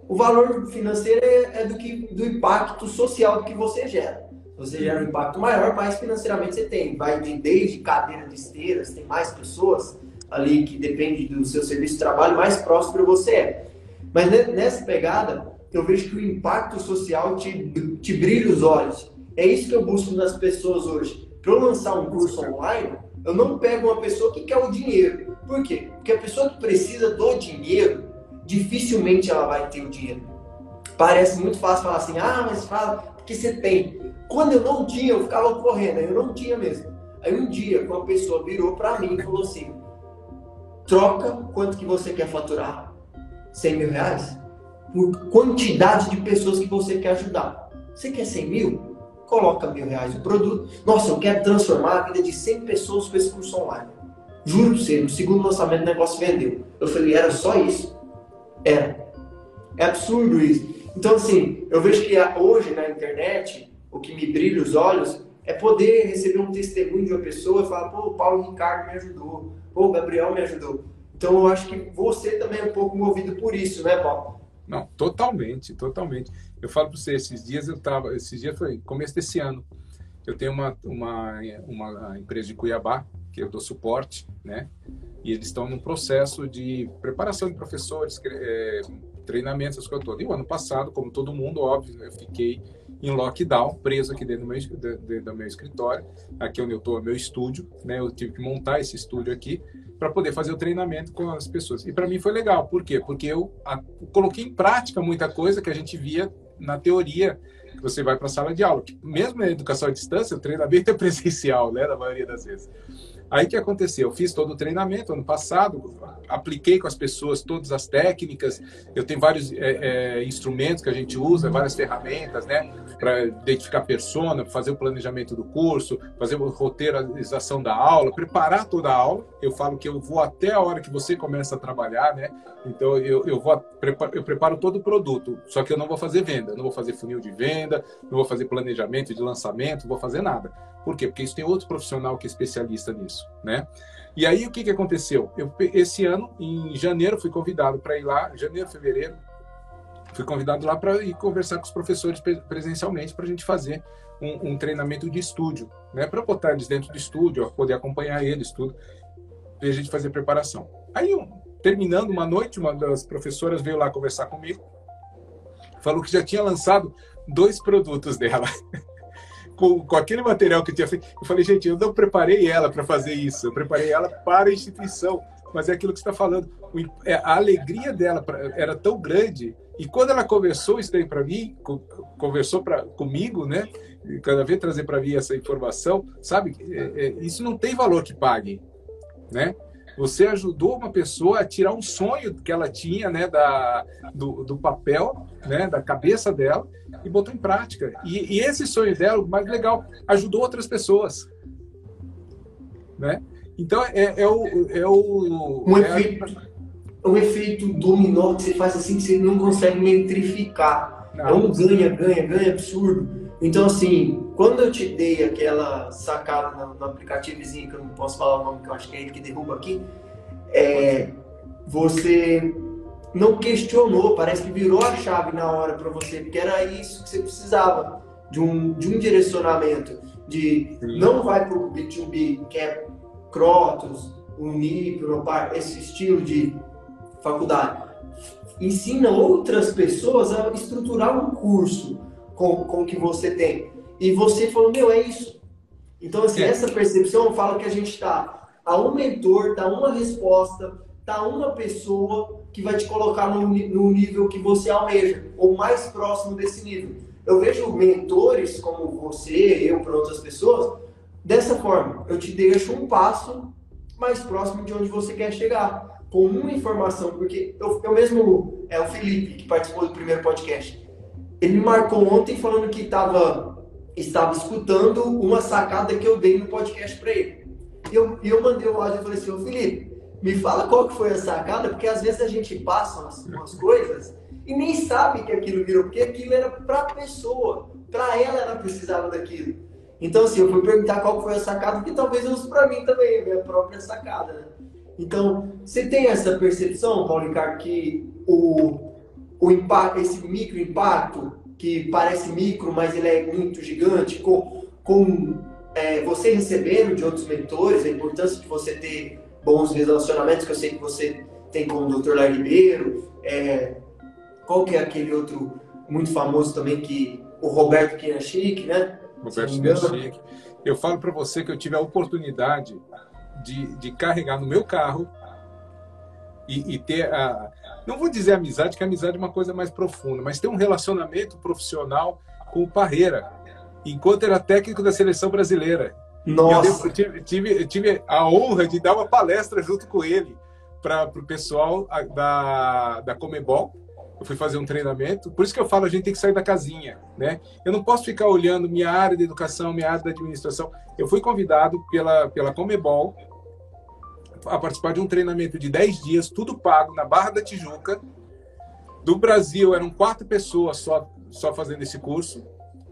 Speaker 2: O valor financeiro é, é do, que, do impacto social que você gera. Você gera um impacto maior, mais financeiramente você tem. Vai ter desde cadeira de esteiras, tem mais pessoas ali que depende do seu serviço de trabalho, mais próximo você é. Mas nessa pegada, eu vejo que o impacto social te, te brilha os olhos. É isso que eu busco nas pessoas hoje para eu lançar um curso online, eu não pego uma pessoa que quer o dinheiro. Por quê? Porque a pessoa que precisa do dinheiro, dificilmente ela vai ter o dinheiro. Parece muito fácil falar assim, ah, mas fala que você tem. Quando eu não tinha, eu ficava correndo, eu não tinha mesmo. Aí um dia, uma pessoa virou para mim e falou assim, troca quanto que você quer faturar, 100 mil reais, por quantidade de pessoas que você quer ajudar. Você quer 100 mil? Coloca mil reais no produto. Nossa, eu quero transformar a vida de 100 pessoas com esse curso online. Juro pra você, no segundo lançamento o negócio vendeu. Eu falei, era só isso? Era. É absurdo isso. Então, assim, eu vejo que hoje na internet, o que me brilha os olhos é poder receber um testemunho de uma pessoa e falar, pô, o Paulo Ricardo me ajudou, pô, o Gabriel me ajudou. Então, eu acho que você também é um pouco movido por isso, né, Paulo?
Speaker 1: Não, totalmente, totalmente. Eu falo para você, esses dias eu estava, esses dias foi começo desse ano. Eu tenho uma, uma, uma empresa de Cuiabá, que eu dou suporte, né? E eles estão num processo de preparação de professores, é, treinamentos, essas coisas todas. E o ano passado, como todo mundo, óbvio, eu fiquei em lockdown, preso aqui dentro do meu, dentro do meu escritório, aqui onde eu estou, meu estúdio, né? Eu tive que montar esse estúdio aqui para poder fazer o treinamento com as pessoas. E para mim foi legal, por quê? Porque eu a, coloquei em prática muita coisa que a gente via na teoria que você vai para a sala de aula. Mesmo na educação à distância, o treinamento é presencial, né, na maioria das vezes. Aí que aconteceu? Eu fiz todo o treinamento ano passado, apliquei com as pessoas todas as técnicas. Eu tenho vários é, é, instrumentos que a gente usa, várias ferramentas, né, para identificar persona, fazer o planejamento do curso, fazer a roteirização da aula, preparar toda a aula. Eu falo que eu vou até a hora que você começa a trabalhar, né? Então eu, eu vou eu preparo todo o produto, só que eu não vou fazer venda, não vou fazer funil de venda, não vou fazer planejamento de lançamento, não vou fazer nada. Por quê? Porque isso tem outro profissional que é especialista nisso, né? E aí o que, que aconteceu? Eu, esse ano, em janeiro, fui convidado para ir lá, janeiro, fevereiro, fui convidado lá para ir conversar com os professores presencialmente para a gente fazer um, um, treinamento de estúdio, né? Para botar eles dentro do estúdio, poder acompanhar eles, tudo, e a gente fazer preparação. Aí, terminando uma noite, uma das professoras veio lá conversar comigo, falou que já tinha lançado dois produtos dela. com, com aquele material que eu tinha feito. Eu falei, gente, eu não preparei ela para fazer isso, eu preparei ela para a instituição. Mas é aquilo que você está falando. É, a alegria dela era tão grande. E quando ela conversou isso daí para mim, conversou pra, comigo, né? Cada vez trazer para mim essa informação, sabe? É, é, isso não tem valor que pague, né? Você ajudou uma pessoa a tirar um sonho que ela tinha, né, da, do, do papel, né, da cabeça dela, e botou em prática. E, e esse sonho dela, o mais legal, ajudou outras pessoas, né? Então é, é o é o
Speaker 2: um
Speaker 1: é
Speaker 2: efeito a... um efeito dominó que você faz assim que você não consegue metrificar. Não. É um ganha, ganha, ganha absurdo. Então, assim, quando eu te dei aquela sacada no, no aplicativozinho, que eu não posso falar o nome, que eu acho que é ele que derruba aqui, é, você não questionou, parece que virou a chave na hora para você, porque era isso que você precisava, de um, de um direcionamento, de Sim. não vai para o B2B, que é Crotos, Unip, Unopar, esse estilo de faculdade. Ensina outras pessoas a estruturar um curso com, com o que você tem. E você falou, meu, é isso. Então, assim, é. essa percepção fala que a gente está a um mentor, está uma resposta, está uma pessoa que vai te colocar no, no nível que você almeja, ou mais próximo desse nível. Eu vejo mentores como você, eu, para outras pessoas, dessa forma. Eu te deixo um passo mais próximo de onde você quer chegar, com uma informação, porque eu, eu mesmo, é o Felipe, que participou do primeiro podcast, ele me marcou ontem falando que tava, estava escutando uma sacada que eu dei no podcast para ele. Eu, eu mandei o áudio e falei assim, ô Felipe, me fala qual que foi a sacada, porque às vezes a gente passa umas, umas coisas e nem sabe que aquilo virou, porque aquilo era para a pessoa, para ela ela precisava daquilo. Então assim, eu fui perguntar qual foi a sacada, que talvez eu use para mim também, a minha própria sacada. Né? Então, você tem essa percepção, Paulo Ricardo, que o, o impacto, esse micro impacto, que parece micro, mas ele é muito gigante, com, com é, você recebendo de outros mentores, a importância de você ter bons relacionamentos, que eu sei que você tem com o Dr. Lai Ribeiro, é, qual que é aquele outro muito famoso também, que o Roberto Kianchik, né?
Speaker 1: Roberto Chinechique. Eu falo para você que eu tive a oportunidade de, de carregar no meu carro e, e, ter a. Não vou dizer amizade, que amizade é uma coisa mais profunda, mas ter um relacionamento profissional com o Parreira, enquanto era técnico da seleção brasileira.
Speaker 2: Nossa!
Speaker 1: Eu tive, tive, tive, a honra de dar uma palestra junto com ele para o pessoal da, da Comebol. Eu fui fazer um treinamento, por isso que eu falo, a gente tem que sair da casinha, né? Eu não posso ficar olhando minha área de educação, minha área de administração. Eu fui convidado pela, pela Comebol a participar de um treinamento de 10 dias, tudo pago, na Barra da Tijuca. Do Brasil, eram quatro pessoas só, só fazendo esse curso.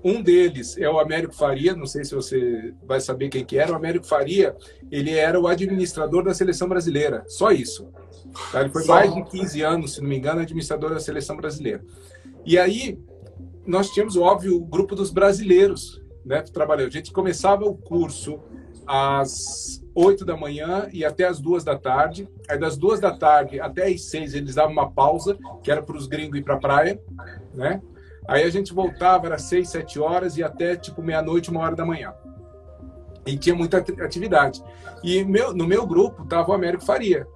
Speaker 1: Um deles é o Américo Faria, não sei se você vai saber quem que era. O Américo Faria, ele era o administrador da seleção brasileira, só isso. Tá? Ele foi só. mais de 15 anos, se não me engano, administrador da seleção brasileira. E aí, nós tínhamos, óbvio, o grupo dos brasileiros, né, trabalhando. A gente começava o curso às 8 da manhã e até às 2 da tarde. Aí das 2 da tarde até às 6 eles davam uma pausa, que era para os gringos ir para a praia, né? Aí a gente voltava, era 6, 7 horas e até tipo meia-noite, uma hora da manhã. E tinha muita atividade. E meu, no meu grupo tava o Américo Faria.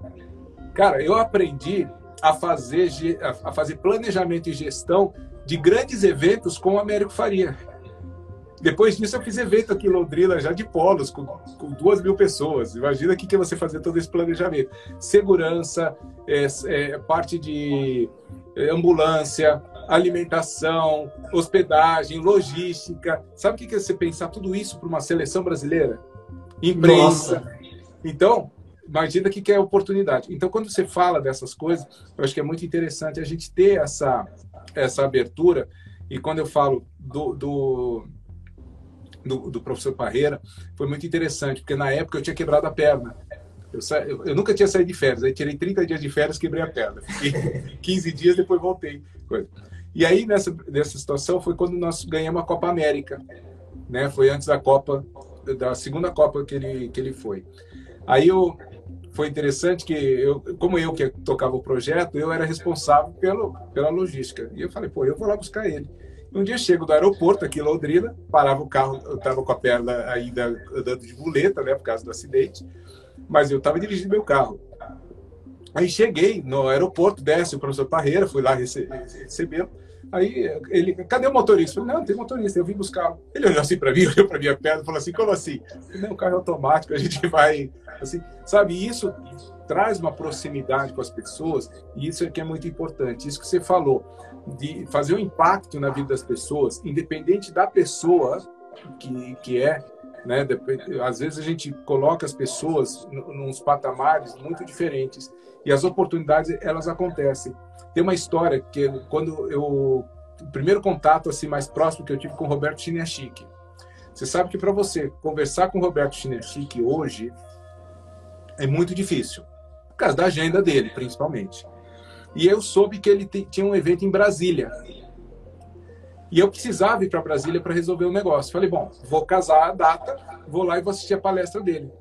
Speaker 1: Cara, eu aprendi a fazer, a fazer planejamento e gestão de grandes eventos com o Américo Faria. Depois disso, eu fiz evento aqui em Londrina, já de polos, com, com duas mil pessoas. Imagina o que, que você fazer todo esse planejamento. Segurança, é, é, parte de é, ambulância, alimentação, hospedagem, logística. Sabe o que, que é você pensar tudo isso para uma seleção brasileira? Imprensa. Nossa. Então, imagina o que, é oportunidade. Então, quando você fala dessas coisas, eu acho que é muito interessante a gente ter essa, essa abertura. E quando eu falo do, do do, do professor Parreira foi muito interessante, porque na época eu tinha quebrado a perna. Eu, sa... eu, nunca tinha saído de férias, aí tirei 30 dias de férias, quebrei a perna. Fiquei 15 dias, depois voltei. E aí, nessa, nessa situação, foi quando nós ganhamos a Copa América. Né? Foi antes da Copa, da segunda Copa que ele, que ele foi. Aí eu, foi interessante que, eu, como eu que tocava o projeto, eu era responsável pelo, pela logística. E eu falei, pô, eu vou lá buscar ele. Um dia chego do aeroporto aqui em Londrina, parava o carro, eu estava com a perna ainda andando de muleta, né, por causa do acidente, mas eu estava dirigindo meu carro. Aí cheguei no aeroporto, desce o professor Parreira, fui lá recebê-lo. Aí ele, cadê o motorista? Falei, não, tem motorista, eu vim buscar. Ele olhou assim para mim, olhou para minha perna e falou assim, como assim? Não, carro é automático, a gente vai, assim, sabe? Isso traz uma proximidade com as pessoas e isso é que é muito importante. Isso que você falou de fazer um impacto na vida das pessoas, independente da pessoa que, que é, né? Às vezes a gente coloca as pessoas nos patamares muito diferentes e as oportunidades elas acontecem. Tem uma história que quando eu o primeiro contato assim mais próximo que eu tive com o Roberto Chiniachique. Você sabe que para você conversar com o Roberto Chiniachique hoje é muito difícil, por causa da agenda dele, principalmente. E eu soube que ele tinha um evento em Brasília. E eu precisava ir para Brasília para resolver o um negócio. Falei, bom, vou casar a data, vou lá e vou assistir a palestra dele.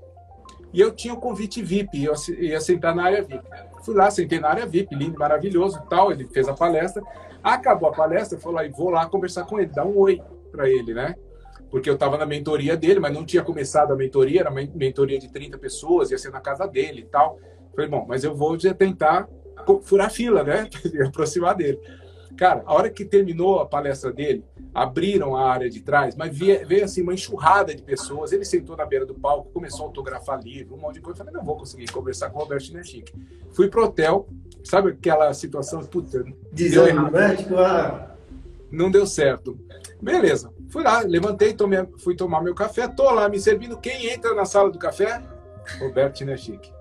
Speaker 1: E eu tinha o convite VIP, eu ia sentar na área VIP. Fui lá, sentei na área VIP, lindo, maravilhoso tal. Ele fez a palestra. Acabou a palestra, eu falei, vou lá conversar com ele, dar um oi para ele, né? Porque eu estava na mentoria dele, mas não tinha começado a mentoria, era uma mentoria de 30 pessoas, ia ser na casa dele e tal. Falei, bom, mas eu vou tentar furar fila, né? aproximar dele. Cara, a hora que terminou a palestra dele, abriram a área de trás, mas veio, veio assim uma enxurrada de pessoas. Ele sentou na beira do palco, começou a autografar livro, um monte de coisa. Eu falei, não vou conseguir conversar com o Roberto Chinechique. Fui pro hotel, sabe aquela situação, puta,
Speaker 2: errado, né? Tipo, ah...
Speaker 1: Não deu certo. Beleza. Fui lá, levantei, tomei, fui tomar meu café, tô lá me servindo. Quem entra na sala do café? Roberto Chinechique.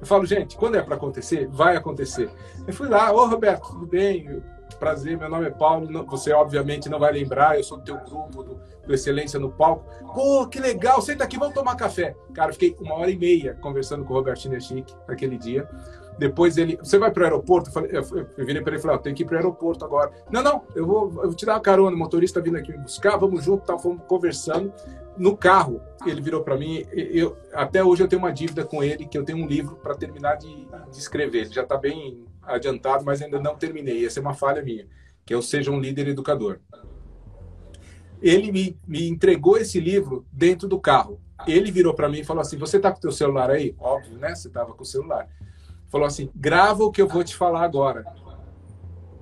Speaker 1: Eu falo, gente, quando é para acontecer, vai acontecer. Eu fui lá, ô Roberto, tudo bem? Prazer, meu nome é Paulo. Você obviamente não vai lembrar, eu sou do teu grupo do, do Excelência no Palco. Pô, que legal, senta aqui, vamos tomar café. Cara, fiquei uma hora e meia conversando com o Robertinho Chique naquele dia. Depois ele, você vai para o aeroporto? Eu, falei, eu, eu virei para ele e falei, oh, tem que ir para o aeroporto agora. Não, não, eu vou, eu vou te dar uma carona, o motorista vindo aqui me buscar, vamos junto, tá, fomos conversando. No carro, ele virou para mim, eu, até hoje eu tenho uma dívida com ele, que eu tenho um livro para terminar de, de, escrever. Ele já está bem adiantado, mas ainda não terminei. Essa é uma falha minha, que é o Seja um Líder Educador. ele me, me entregou esse livro dentro do carro. Ele virou para mim e falou assim: Você tá com o teu celular aí? Óbvio, né? Você tava com o celular. Falou assim: Grava o que eu vou te falar agora.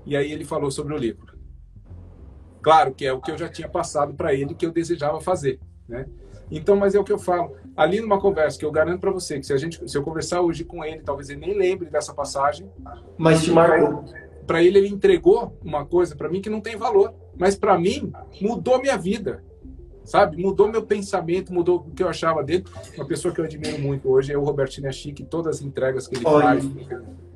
Speaker 1: E aí ele falou sobre o livro. Claro que é o que eu já tinha passado para ele que eu desejava fazer, né? Então, mas é o que eu falo. Ali numa conversa que eu garanto para você que se a gente, se eu conversar hoje com ele, talvez ele nem lembre dessa passagem.
Speaker 2: Mas te marcou.
Speaker 1: Para ele, ele entregou uma coisa para mim que não tem valor, mas para mim mudou minha vida, sabe? Mudou meu pensamento, mudou o que eu achava dele. Uma pessoa que eu admiro muito hoje é o Robertinho Chique, todas as entregas que ele Olha, faz.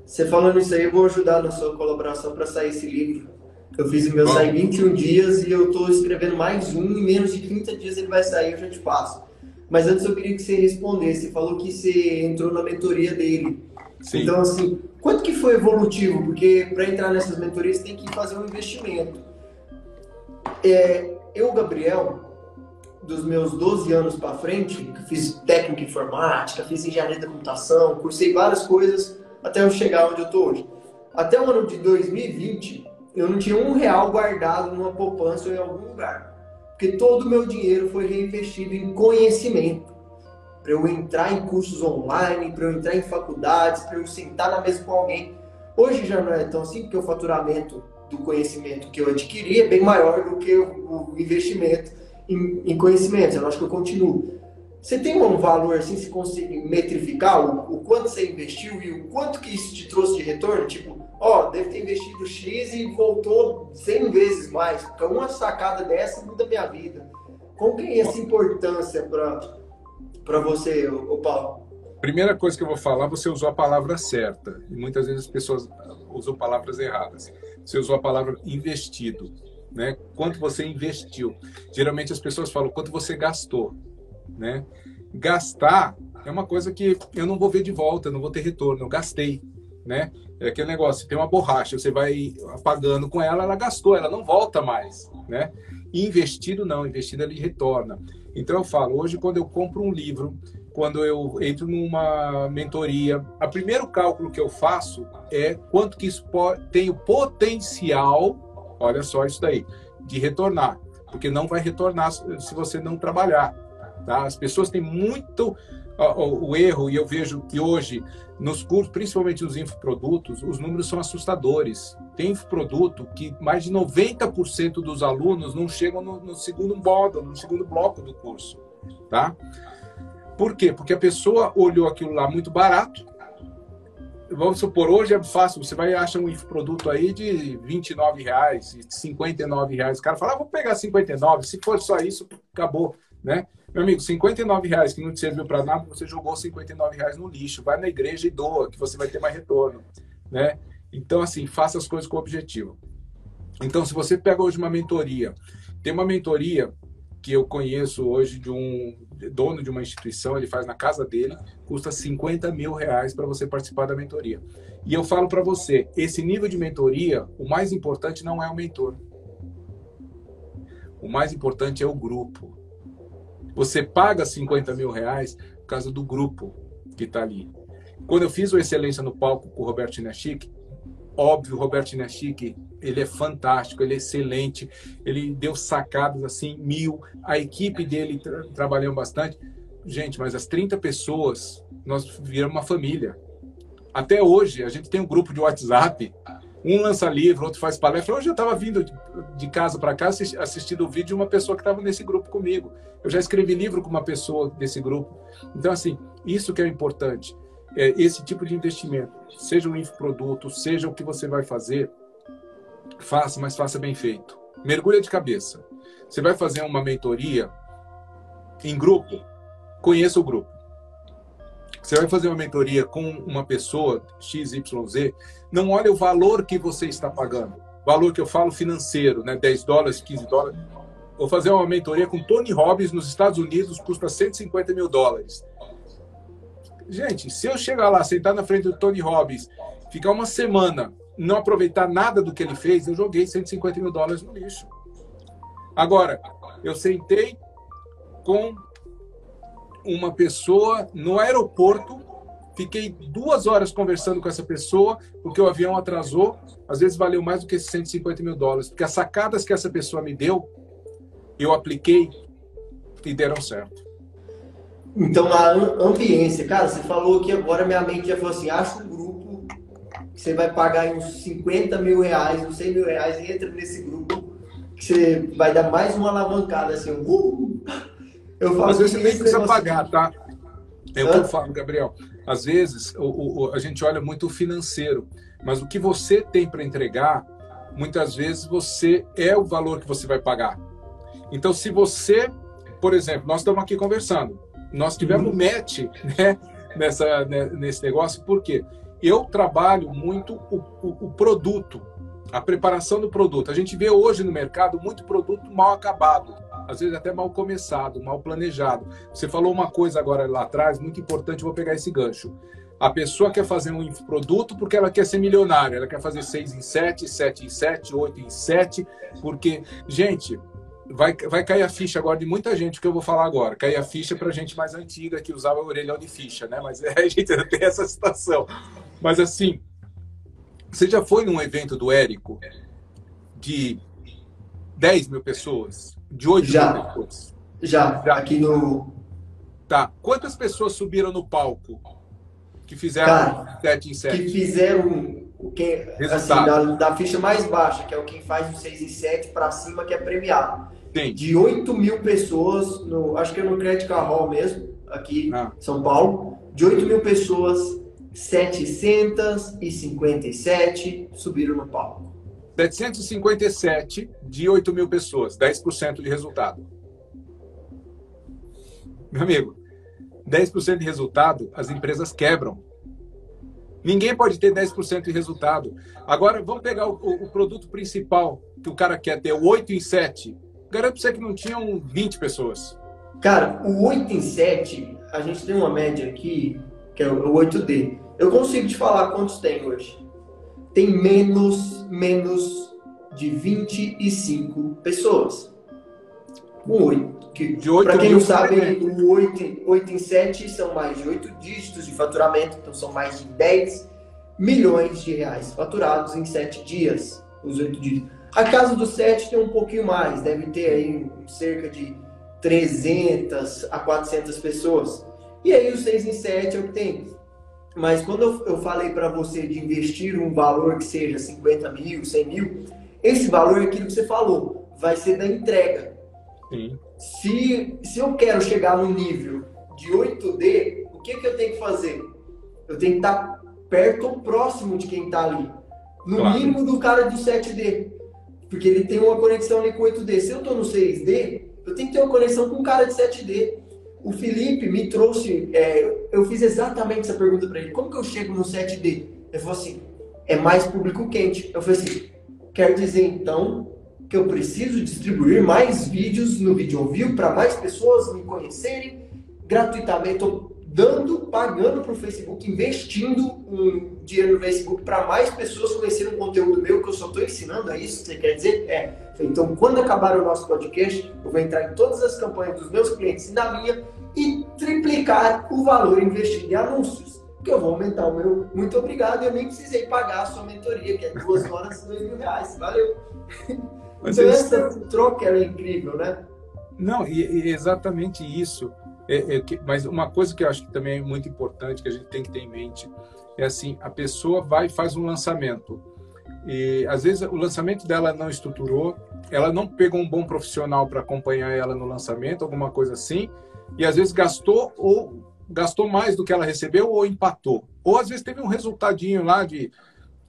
Speaker 2: Você falando isso aí, eu vou ajudar na sua colaboração para sair esse livro. Eu fiz o meu Bom. sair 21 dias e eu estou escrevendo mais um, em menos de 30 dias ele vai sair, eu já te passo. Mas antes eu queria que você respondesse. Você falou que você entrou na mentoria dele. Sim. Então, assim, quanto que foi evolutivo? Porque para entrar nessas mentorias tem que fazer um investimento. É, eu, Gabriel, dos meus 12 anos para frente, fiz técnica informática, fiz engenharia da computação, cursei várias coisas até eu chegar onde eu estou hoje. Até o ano de 2020, eu não tinha um real guardado numa poupança ou em algum lugar. Porque todo o meu dinheiro foi reinvestido em conhecimento. Para eu entrar em cursos online, para eu entrar em faculdades, para eu sentar na mesa com alguém. Hoje já não é tão assim, porque o faturamento do conhecimento que eu adquiri é bem maior do que o investimento em, em conhecimento. Eu acho que eu continuo. Você tem um valor assim, se consegue metrificar o, o, quanto você investiu e o quanto que isso te trouxe de retorno? Tipo, ó, deve ter investido X e voltou 100 vezes mais. Porque uma sacada dessa muda minha vida. Qual que é essa importância para você, o Paulo?
Speaker 1: Primeira coisa que eu vou falar, você usou a palavra certa. E muitas vezes as pessoas usam palavras erradas. Você usou a palavra investido. Né? Quanto você investiu. Geralmente as pessoas falam quanto você gastou né? Gastar é uma coisa que eu não vou ver de volta, não vou ter retorno, eu gastei, né? É aquele negócio, tem uma borracha, você vai apagando com ela, ela gastou, ela não volta mais, né? E investido não, investido ele retorna. Então eu falo, hoje quando eu compro um livro, quando eu entro numa mentoria, o primeiro cálculo que eu faço é quanto que isso tem o potencial, olha só isso daí, de retornar, porque não vai retornar se você não trabalhar. Tá? As pessoas têm muito o, erro, e eu vejo que hoje, nos cursos, principalmente nos infoprodutos, os números são assustadores. Tem infoproduto que mais de 90% dos alunos não chegam no, no segundo módulo, no segundo bloco do curso. Tá? Por quê? Porque a pessoa olhou aquilo lá muito barato, vamos supor, hoje é fácil, você vai achar um produto aí de 29 reais, 59 reais. O cara fala, ah, vou pegar 59, se for só isso, acabou, né? Meu amigo, 59 reais que não te serviu para nada, você jogou 59 reais no lixo. Vai na igreja e doa, que você vai ter mais retorno, né? Então, assim, faça as coisas com objetivo. Então, se você pega hoje uma mentoria, tem uma mentoria que eu conheço hoje de um dono de uma instituição, ele faz na casa dele, custa 50 mil reais para você participar da mentoria. E eu falo para você, esse nível de mentoria, o mais importante não é o mentor. O mais importante é o grupo. Você paga 50 mil reais por causa do grupo que está ali. Quando eu fiz o Excelência no Palco com o Roberto Inachique, óbvio, o Roberto Inachique, ele é fantástico, ele é excelente, ele deu sacadas assim, mil, a equipe dele tra trabalhou bastante. Gente, mas as 30 pessoas, nós viramos uma família. Até hoje, a gente tem um grupo de WhatsApp um lança livro, outro faz palestra. Hoje eu estava vindo de casa para cá assistindo o vídeo de uma pessoa que estava nesse grupo comigo. Eu já escrevi livro com uma pessoa desse grupo. Então, assim, isso que é importante. É esse tipo de investimento, seja um infoproduto, seja o que você vai fazer, faça, mas faça bem feito. Mergulha de cabeça. Você vai fazer uma mentoria em grupo, conheça o grupo. Você vai fazer uma mentoria com uma pessoa XYZ, não olha o valor que você está pagando. Valor que eu falo financeiro, né? 10 dólares, 15 dólares. Vou fazer uma mentoria com Tony Robbins nos Estados Unidos, custa 150 mil dólares. Gente, se eu chegar lá, sentar na frente do Tony Robbins, ficar uma semana, não aproveitar nada do que ele fez, eu joguei 150 mil dólares no lixo. Agora, eu sentei com uma pessoa no aeroporto. Fiquei duas horas conversando com essa pessoa, porque o avião atrasou. Às vezes valeu mais do que esses 150 mil dólares, porque as sacadas que essa pessoa me deu eu apliquei e deram certo.
Speaker 2: Então, a ambiência, cara, você falou que agora minha mente já falou assim: acha um grupo que você vai pagar uns 50 mil reais, uns 100 mil reais, e entra nesse grupo que você vai dar mais uma alavancada, assim, uh!
Speaker 1: Eu falo Às vezes você nem precisa pagar, tá? É o que eu falo, Gabriel. Às vezes o, o, a gente olha muito o financeiro, mas o que você tem para entregar, muitas vezes você é o valor que você vai pagar. Então, se você, por exemplo, nós estamos aqui conversando, nós tivemos uhum. match né, nessa, né, nesse negócio, porque eu trabalho muito o, o, o produto, a preparação do produto. A gente vê hoje no mercado muito produto mal acabado às vezes até mal começado, mal planejado. Você falou uma coisa agora lá atrás, muito importante, vou pegar esse gancho. A pessoa quer fazer um produto porque ela quer ser milionária, ela quer fazer 6 em 7, 7 em 7, 8 em 7, porque, gente, vai, vai cair a ficha agora de muita gente, que eu vou falar agora. Cair a ficha para gente mais antiga que usava orelhão de ficha, né? Mas é, a gente tem essa situação. Mas assim, você já foi num evento do Érico de 10 mil pessoas? De 8
Speaker 2: já,
Speaker 1: pessoas?
Speaker 2: Já, já, aqui no.
Speaker 1: Tá. Quantas pessoas subiram no palco que fizeram Cara, 7 em 7?
Speaker 2: Que fizeram o que, assim, da, da, ficha mais baixa, que é o quem faz o 6 em 7 para cima, que é premiado. Sim. De 8 mil pessoas, no, acho que é no Credit Hall mesmo, aqui ah. em São Paulo, de 8 mil pessoas, 757 subiram no palco.
Speaker 1: 757 de 8 mil pessoas, 10% de resultado. Meu amigo, 10% de resultado, as empresas quebram. Ninguém pode ter 10% de resultado. Agora, vamos pegar o, o, produto principal que o cara quer ter, o 8 em 7. Garanto para você que não tinham 20 pessoas.
Speaker 2: Cara, o 8 em 7, a gente tem uma média aqui, que é o 8D. Eu consigo te falar quantos tem hoje tem menos, menos de 25 pessoas. Um 8. Para quem não sabe, o 8, 8 em 7 são mais de 8 dígitos de faturamento, então são mais de 10 milhões de reais faturados em 7 dias, os 8 dígitos. A casa do 7 tem um pouquinho mais, deve ter aí cerca de 300 a 400 pessoas. E aí o 6 em 7 é o que tem mas quando eu, eu falei para você de investir um valor que seja 50 mil, 100 mil, esse valor é aquilo que você falou, vai ser da entrega. Sim. Se, se eu quero chegar no nível de 8D, o que, que eu tenho que fazer? Eu tenho que estar perto ou próximo de quem está ali. No claro. mínimo do cara do 7D. Porque ele tem uma conexão ali com 8D. Se eu estou no 6D, eu tenho que ter uma conexão com um cara de 7D o Felipe me trouxe, é, eu fiz exatamente essa pergunta para ele, como que eu chego no 7D? Ele falou assim, é mais público quente. Eu falei assim, quer dizer então que eu preciso distribuir mais vídeos no vídeo view para mais pessoas me conhecerem gratuitamente. Dando, pagando para o Facebook, investindo um dinheiro no Facebook para mais pessoas conhecerem um conteúdo meu que eu só estou ensinando. É isso que você quer dizer? É. Então, quando acabar o nosso podcast, eu vou entrar em todas as campanhas dos meus clientes e na minha e triplicar o valor investido em anúncios. Que eu vou aumentar o meu muito obrigado. Eu nem precisei pagar a sua mentoria, que é duas horas e dois mil reais. Valeu. Mas então, essa troca é incrível, né?
Speaker 1: Não, e, e exatamente isso. É, é que, mas uma coisa que eu acho que também é muito importante, que a gente tem que ter em mente, é assim, a pessoa vai e faz um lançamento. E às vezes o lançamento dela não estruturou, ela não pegou um bom profissional para acompanhar ela no lançamento, alguma coisa assim, e às vezes gastou ou gastou mais do que ela recebeu ou empatou. Ou às vezes teve um resultadinho lá de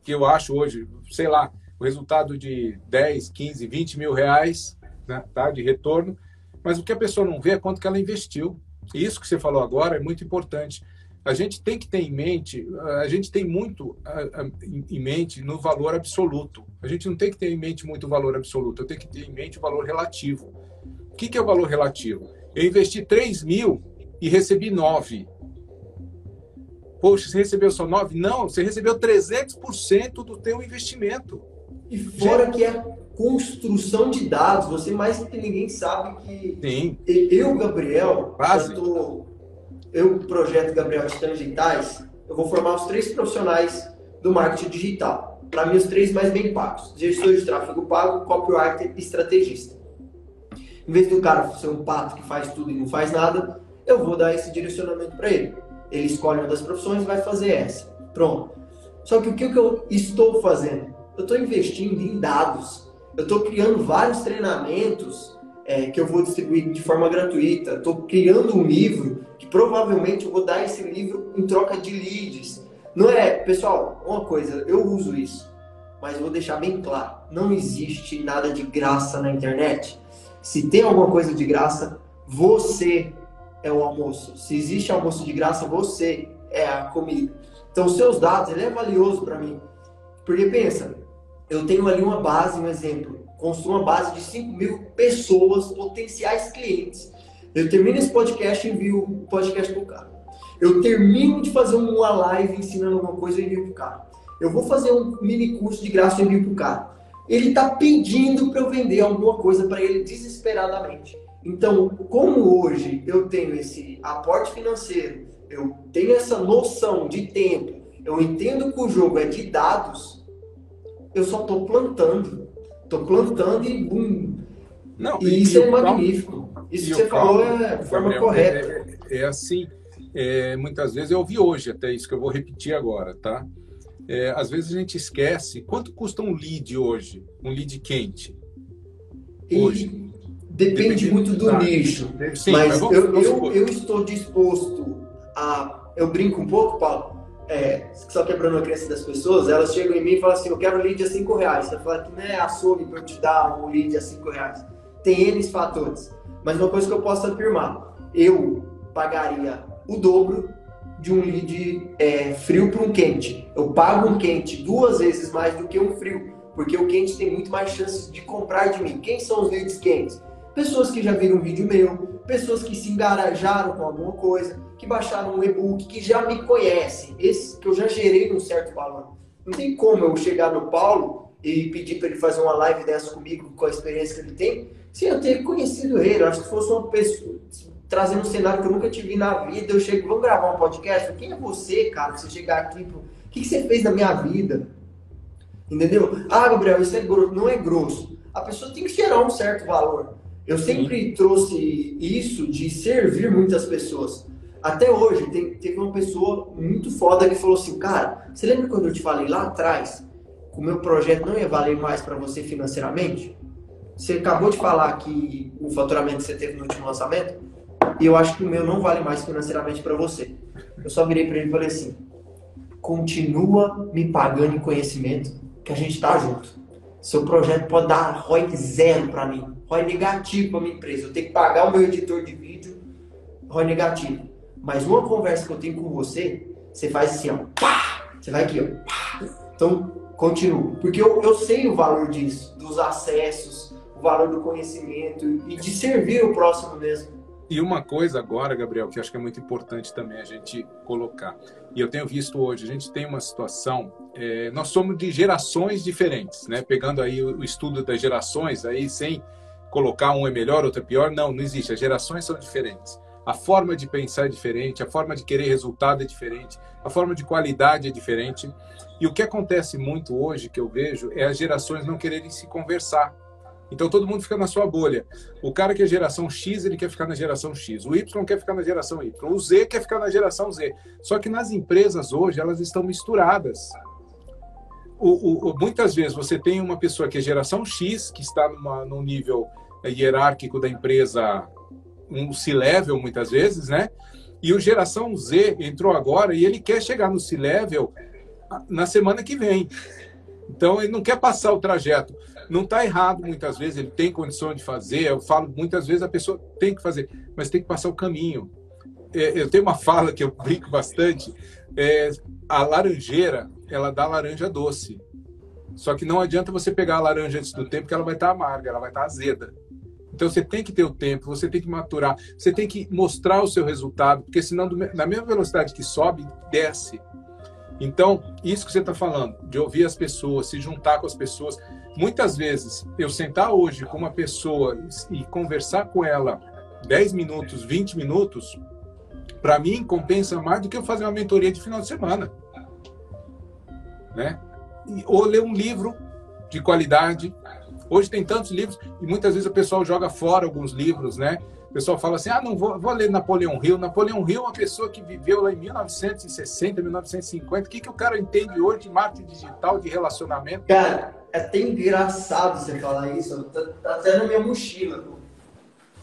Speaker 1: que eu acho hoje, sei lá, o resultado de 10, 15, 20 mil reais né, tá, de retorno, mas o que a pessoa não vê é quanto que ela investiu. Isso que você falou agora é muito importante. A gente tem que ter em mente, a gente tem muito em mente no valor absoluto. A gente não tem que ter em mente muito o valor absoluto, eu tenho que ter em mente o valor relativo. O que, que é o valor relativo? Eu investi 3 mil e recebi 9. Poxa, você recebeu só 9? Não, você recebeu 300% do teu investimento.
Speaker 2: E fora que é construção de dados, você mais do que ninguém sabe que Sim. eu, Gabriel, Quase. Tô, eu projeto Gabriel Titãs Digitais, eu vou formar os três profissionais do marketing digital. Para mim, os três mais bem pagos: gestor de tráfego pago, copywriter e estrategista. Em vez do cara ser um pato que faz tudo e não faz nada, eu vou dar esse direcionamento para ele. Ele escolhe uma das profissões e vai fazer essa. Pronto. Só que o que eu estou fazendo? Eu estou investindo em dados. Eu estou criando vários treinamentos é, que eu vou distribuir de forma gratuita. Estou criando um livro que provavelmente eu vou dar esse livro em troca de leads. Não é, pessoal, uma coisa, eu uso isso, mas vou deixar bem claro: não existe nada de graça na internet. Se tem alguma coisa de graça, você é o almoço. Se existe almoço de graça, você é a comida. Então, seus dados, ele é valioso para mim. Porque pensa, eu tenho ali uma base, um exemplo. Construo uma base de 5 mil pessoas, potenciais clientes. Eu termino esse podcast e envio o podcast para o cara. Eu termino de fazer uma live ensinando alguma coisa e envio para o cara. Eu vou fazer um mini curso de graça e envio para o cara. Ele está pedindo para eu vender alguma coisa para ele desesperadamente. Então, como hoje eu tenho esse aporte financeiro, eu tenho essa noção de tempo, eu entendo que o jogo é de dados, eu só estou plantando. Estou plantando e bum. Não, e, isso é magnífico. Isso que você falou é de forma correta.
Speaker 1: É, é, é assim, é, muitas vezes eu ouvi hoje até isso que eu vou repetir agora, tá? É, às vezes a gente esquece quanto custa um lead hoje, um lead quente.
Speaker 2: Hoje. Depende, Depende muito do nicho. Sim, mas, mas vamos, eu, vamos eu, eu, estou disposto a. Eu brinco um pouco, Paulo. É, só quebrando a crença das pessoas, elas chegam em mim e falam assim: Eu quero um lead a 5 reais. Você fala que não é açougue para eu te dar um lead a 5 reais. Tem N fatores. Mas uma coisa que eu posso afirmar: eu pagaria o dobro de um lead é, frio para um quente. Eu pago um quente duas vezes mais do que um frio, porque o quente tem muito mais chances de comprar de mim. Quem são os leads quentes? pessoas que já viram um vídeo meu, pessoas que se engarajaram com alguma coisa, que baixaram um e-book, que já me conhecem, esse que eu já gerei um certo valor. Não tem como eu chegar no Paulo e pedir para ele fazer uma live dessa comigo, com a experiência que ele tem, sem eu ter conhecido ele. Eu acho que fosse uma pessoa trazendo um cenário que eu nunca tive na vida, eu chego, vamos gravar um podcast? Quem é você, cara, você chegar aqui, o que, que você fez na minha vida? Entendeu? Ah, Gabriel, isso é grosso. Não é grosso. A pessoa tem que gerar um certo valor. Eu sempre Sim. trouxe isso de servir muitas pessoas. Até hoje, tem, teve uma pessoa muito foda que falou assim: Cara, você lembra quando eu te falei lá atrás que o meu projeto não ia valer mais para você financeiramente? Você acabou de falar que o faturamento que você teve no último lançamento, e eu acho que o meu não vale mais financeiramente para você. Eu só virei para ele e falei assim: Continua me pagando em conhecimento, que a gente tá junto. Seu projeto pode dar ROI zero para mim ROI negativo para minha empresa. Eu tenho que pagar o meu editor de vídeo, ROI negativo. Mas uma conversa que eu tenho com você, você faz assim, ó. Pá! Você vai aqui, ó. Pá! Então, continuo. Porque eu, eu sei o valor disso, dos acessos, o valor do conhecimento e de servir o próximo mesmo.
Speaker 1: E uma coisa agora, Gabriel, que acho que é muito importante também a gente colocar, e eu tenho visto hoje, a gente tem uma situação, é, nós somos de gerações diferentes, né? Pegando aí o, estudo das gerações, aí sem colocar um é melhor, outro é pior. Não, não existe. As gerações são diferentes. A forma de pensar é diferente, a forma de querer resultado é diferente, a forma de qualidade é diferente. E o que acontece muito hoje, que eu vejo, é as gerações não quererem se conversar. Então todo mundo fica na sua bolha. O cara que é geração X, ele quer ficar na geração X. O Y quer ficar na geração Y. O Z quer ficar na geração Z. Só que nas empresas hoje, elas estão misturadas. O, o, muitas vezes você tem uma pessoa que é geração X, que está numa, num nível hierárquico da empresa um C-level muitas vezes, né? E o geração Z entrou agora e ele quer chegar no C-level na semana que vem. Então ele não quer passar o trajeto. Não está errado muitas vezes, ele tem condição de fazer. Eu falo muitas vezes a pessoa tem que fazer, mas tem que passar o caminho. É, eu tenho uma fala que eu brinco bastante. É, a laranjeira ela dá laranja doce. Só que não adianta você pegar a laranja antes do tempo, que ela vai estar tá amarga, ela vai estar tá azeda. Então você tem que ter o tempo, você tem que maturar, você tem que mostrar o seu resultado, porque senão, na mesma velocidade que sobe, desce. Então, isso que você está falando, de ouvir as pessoas, se juntar com as pessoas. Muitas vezes, eu sentar hoje com uma pessoa e conversar com ela 10 minutos, 20 minutos, para mim compensa mais do que eu fazer uma mentoria de final de semana. Né? Ou ler um livro de qualidade, Hoje tem tantos livros e muitas vezes o pessoal joga fora alguns livros, né? O pessoal fala assim: ah, não vou, vou ler Napoleão Hill. Napoleão Hill é uma pessoa que viveu lá em 1960, 1950. O que, que o cara entende hoje de marketing digital, de relacionamento?
Speaker 2: Cara, é até engraçado você falar isso. Tá, tá até na minha mochila.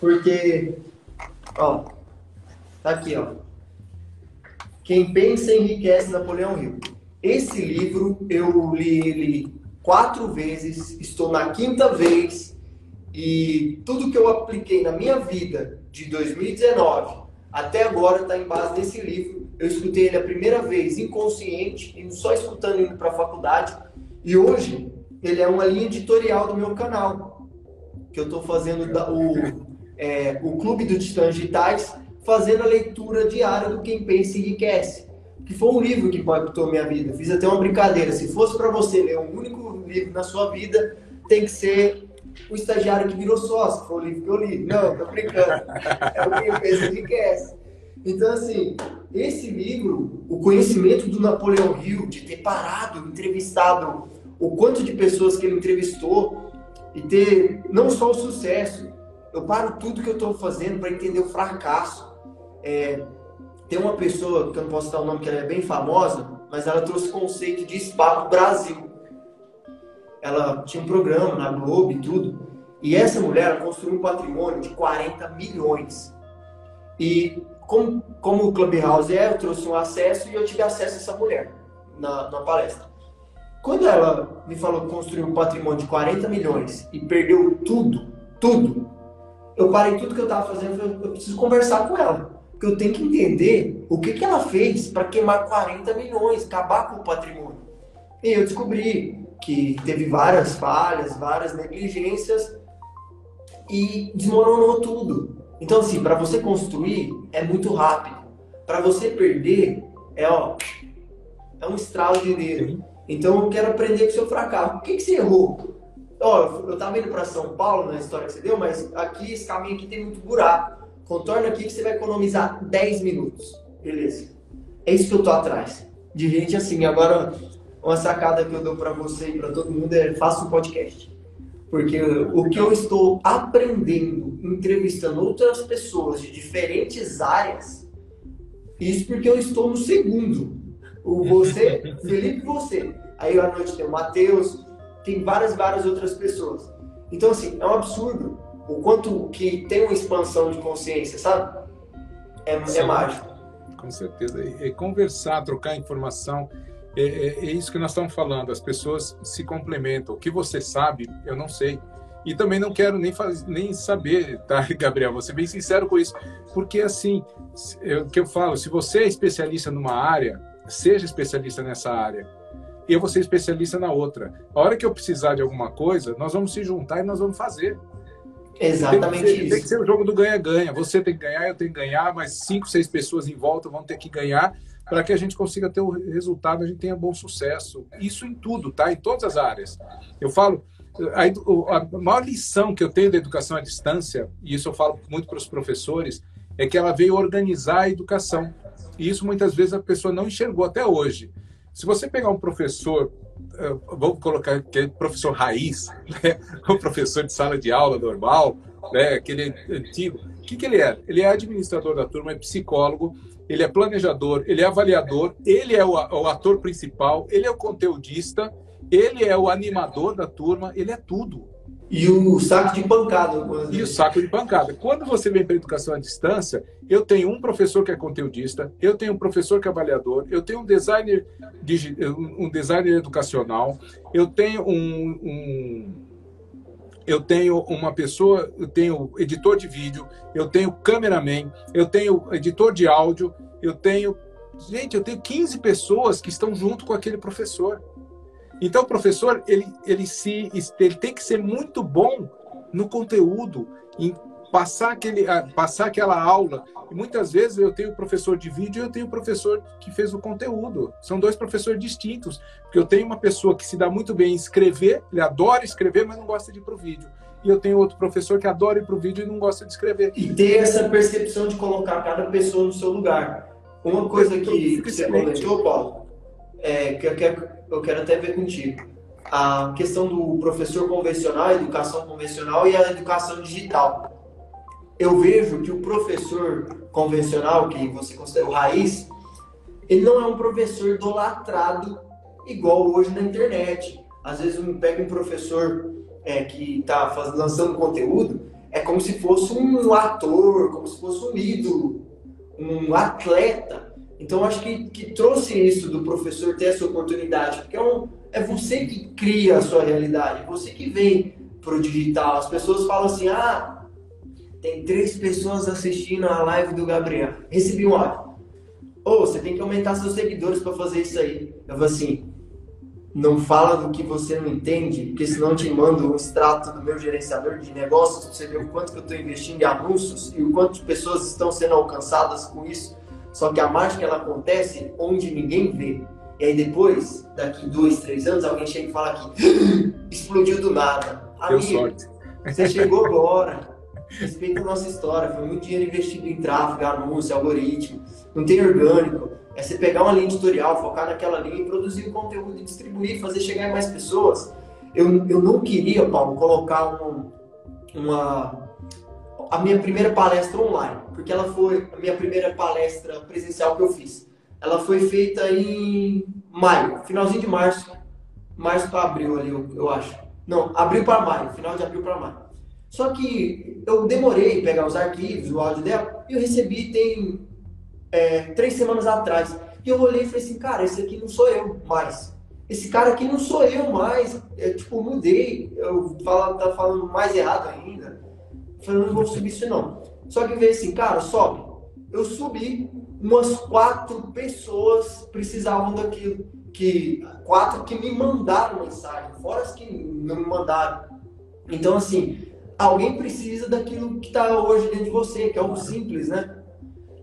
Speaker 2: Porque, ó, tá aqui, ó. Quem pensa enriquece Napoleão Hill. Esse livro eu li ele quatro vezes, estou na quinta vez e tudo que eu apliquei na minha vida de 2019 até agora está em base nesse livro. Eu escutei ele a primeira vez inconsciente, indo só escutando indo para a faculdade e hoje ele é uma linha editorial do meu canal que eu estou fazendo o, é, o Clube Titãs Digitais fazendo a leitura diária do Quem Pensa Enriquece, que foi um livro que impactou minha vida. Fiz até uma brincadeira. Se fosse para você ler um único livro na sua vida, tem que ser O Estagiário que Virou Sócio, foi o livro que eu li. Não, tô brincando. É o Quem Pensa Enriquece. Então, assim, esse livro, o conhecimento do Napoleão Hill, de ter parado, entrevistado o quanto de pessoas que ele entrevistou e ter não só o sucesso, eu paro tudo que eu estou fazendo para entender o fracasso. É, tem uma pessoa, que eu não posso dar o nome, que ela é bem famosa, mas ela trouxe conceito de spa o Brasil. Ela tinha um programa na Globo e tudo. E essa mulher construiu um patrimônio de 40 milhões. E como, como o Clubhouse é, eu trouxe um acesso e eu tive acesso a essa mulher na, na palestra. Quando ela me falou que construiu um patrimônio de 40 milhões e perdeu tudo, tudo, eu parei tudo que eu estava fazendo e falei, eu preciso conversar com ela. Porque eu tenho que entender o que, que ela fez para queimar 40 milhões, acabar com o patrimônio. E eu descobri que teve várias falhas, várias negligências e desmoronou tudo. Então, assim, para você construir é muito rápido. Para você perder é, ó, é um estralo de dedo. Então, eu quero aprender com o seu fracasso. O que, que você errou? Ó, eu tava indo para São Paulo na história que você deu, mas aqui, esse caminho aqui tem muito buraco. Contorna aqui que você vai economizar 10 minutos. Beleza. É isso que eu tô atrás. De gente assim. Agora, uma sacada que eu dou para você e para todo mundo é faça um podcast. Porque o que eu estou aprendendo, entrevistando outras pessoas de diferentes áreas, isso porque eu estou no segundo. O você, Felipe você. Aí à noite tem o Matheus, tem várias, várias outras pessoas. Então, assim, é um absurdo o quanto que tem uma expansão de consciência, sabe? É, é mágico.
Speaker 1: Com certeza. E, conversar, trocar informação, é, é, é, isso que nós estamos falando. As pessoas se complementam. O que você sabe, eu não sei. E também não quero nem, faz, nem saber, tá, Gabriel? Vou ser bem sincero com isso. Porque, assim, é o que eu falo, se você é especialista numa área, seja especialista nessa área e eu vou ser especialista na outra. A hora que eu precisar de alguma coisa, nós vamos se juntar e nós vamos fazer.
Speaker 2: Exatamente
Speaker 1: tem
Speaker 2: ser, isso.
Speaker 1: Tem que ser o jogo do ganha-ganha. Você tem que ganhar, eu tenho que ganhar, mas cinco, seis pessoas em volta vão ter que ganhar para que a gente consiga ter o resultado, a gente tenha bom sucesso. Isso em tudo, tá? Em todas as áreas. Eu falo, a, a maior lição que eu tenho da educação à distância, e isso eu falo muito para os professores, é que ela veio organizar a educação. E isso muitas vezes a pessoa não enxergou até hoje. Se você pegar um professor, vamos colocar aquele professor raiz, né? um professor de sala de aula normal, né? aquele antigo, o que, que ele é? Ele é administrador da turma, é psicólogo, ele é planejador, ele é avaliador, ele é o, o ator principal, ele é o conteudista, ele é o animador da turma, ele é tudo.
Speaker 2: E o saco de pancada.
Speaker 1: E o saco de pancada. Quando você vem para a educação à distância, eu tenho um professor que é conteudista, eu tenho um professor que é avaliador, eu tenho um designer, um designer educacional, eu tenho um, um eu tenho uma pessoa, eu tenho editor de vídeo, eu tenho cameraman, eu tenho editor de áudio, eu tenho. Gente, eu tenho 15 pessoas que estão junto com aquele professor. Então, o professor ele, ele, se, ele tem que ser muito bom no conteúdo, em passar, aquele, passar aquela aula. E muitas vezes eu tenho professor de vídeo e eu tenho professor que fez o conteúdo. São dois professores distintos. Porque eu tenho uma pessoa que se dá muito bem em escrever, ele adora escrever, mas não gosta de ir para o vídeo. E eu tenho outro professor que adora ir para o vídeo e não gosta de escrever.
Speaker 2: E ter essa percepção de colocar cada pessoa no seu lugar. Uma coisa que, que você comentou, Paulo, é, que eu quero, eu quero até ver contigo. a questão do professor convencional, educação convencional e a educação digital. Eu vejo que o professor convencional, que você considera o raiz, ele não é um professor idolatrado igual hoje na internet. Às vezes eu pego um professor é, que está lançando conteúdo, é como se fosse um ator, como se fosse um ídolo, um atleta. Então acho que, que trouxe isso do professor ter essa oportunidade, porque é, um, é você que cria a sua realidade, você que vem pro digital. As pessoas falam assim, ah, tem três pessoas assistindo a live do Gabriel. Recebi um áudio. Ou oh, você tem que aumentar seus seguidores para fazer isso aí. Eu falo assim, não fala do que você não entende, porque senão eu te mando um extrato do meu gerenciador de negócios para você ver o quanto que eu estou investindo em anúncios e o quanto de pessoas estão sendo alcançadas com isso. Só que a mágica ela acontece onde ninguém vê. E aí depois, daqui dois, três anos, alguém chega e fala que explodiu do nada.
Speaker 1: Deu sorte.
Speaker 2: Você chegou agora. Respeita a nossa história. Foi muito dinheiro investido em tráfego, anúncio, algoritmo. Não tem orgânico é você pegar uma linha editorial, focar naquela linha e produzir o conteúdo, distribuir, fazer chegar em mais pessoas. Eu, eu não queria, Paulo, colocar um, uma a minha primeira palestra online, porque ela foi a minha primeira palestra presencial que eu fiz. Ela foi feita em maio, finalzinho de março, março para abril ali, eu, eu acho. Não, abril para maio, final de abril para maio. Só que eu demorei pegar os arquivos, o áudio dela, e eu recebi tem é, três semanas atrás. E eu olhei e falei assim, cara, esse aqui não sou eu mais. Esse cara aqui não sou eu mais. Eu, tipo, mudei. Eu falo, tá falando mais errado ainda. Falei, não vou subir isso não. Só que veio assim, cara, sobe. Eu subi, umas quatro pessoas precisavam daquilo. Que, quatro que me mandaram mensagem, fora as que não me mandaram. Então, assim, alguém precisa daquilo que está hoje dentro de você, que é o simples, né?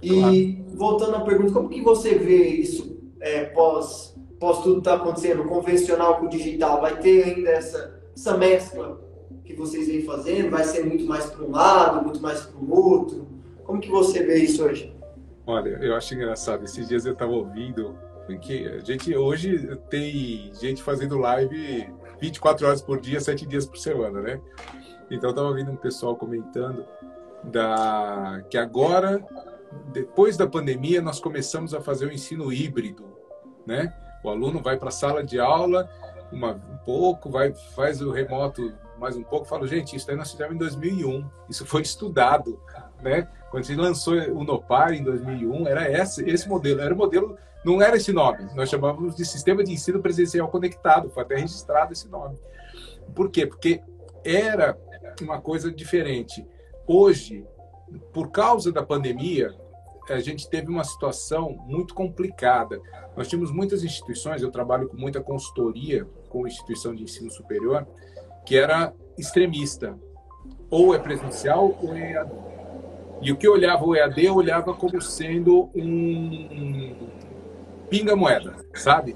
Speaker 2: E claro. voltando à pergunta, como que você vê isso é, pós, pós tudo está acontecendo, convencional com o digital? Vai ter ainda essa, essa mescla que vocês vêm fazendo? Vai ser muito mais para um lado, muito mais para o outro? Como que você vê isso hoje?
Speaker 1: Olha, eu acho engraçado. Esses dias eu estava ouvindo que a gente hoje tem gente fazendo live 24 horas por dia, 7 dias por semana, né? Então eu estava ouvindo um pessoal comentando da que agora depois da pandemia, nós começamos a fazer o ensino híbrido, né? O aluno vai para a sala de aula uma, um pouco, vai, faz o remoto mais um pouco. Falo, gente, isso aí nós fizemos em 2001. Isso foi estudado, né? Quando a gente lançou o Nopar em 2001, era esse, esse modelo. Era o modelo, não era esse nome. Nós chamávamos de Sistema de Ensino Presencial Conectado. Foi até registrado esse nome. Por quê? Porque era uma coisa diferente. Hoje, por causa da pandemia, a gente teve uma situação muito complicada. Nós tínhamos muitas instituições, eu trabalho com muita consultoria com instituição de ensino superior, que era extremista. Ou é presencial ou é EAD. E o que eu olhava o EAD, eu olhava como sendo um pinga-moeda, sabe?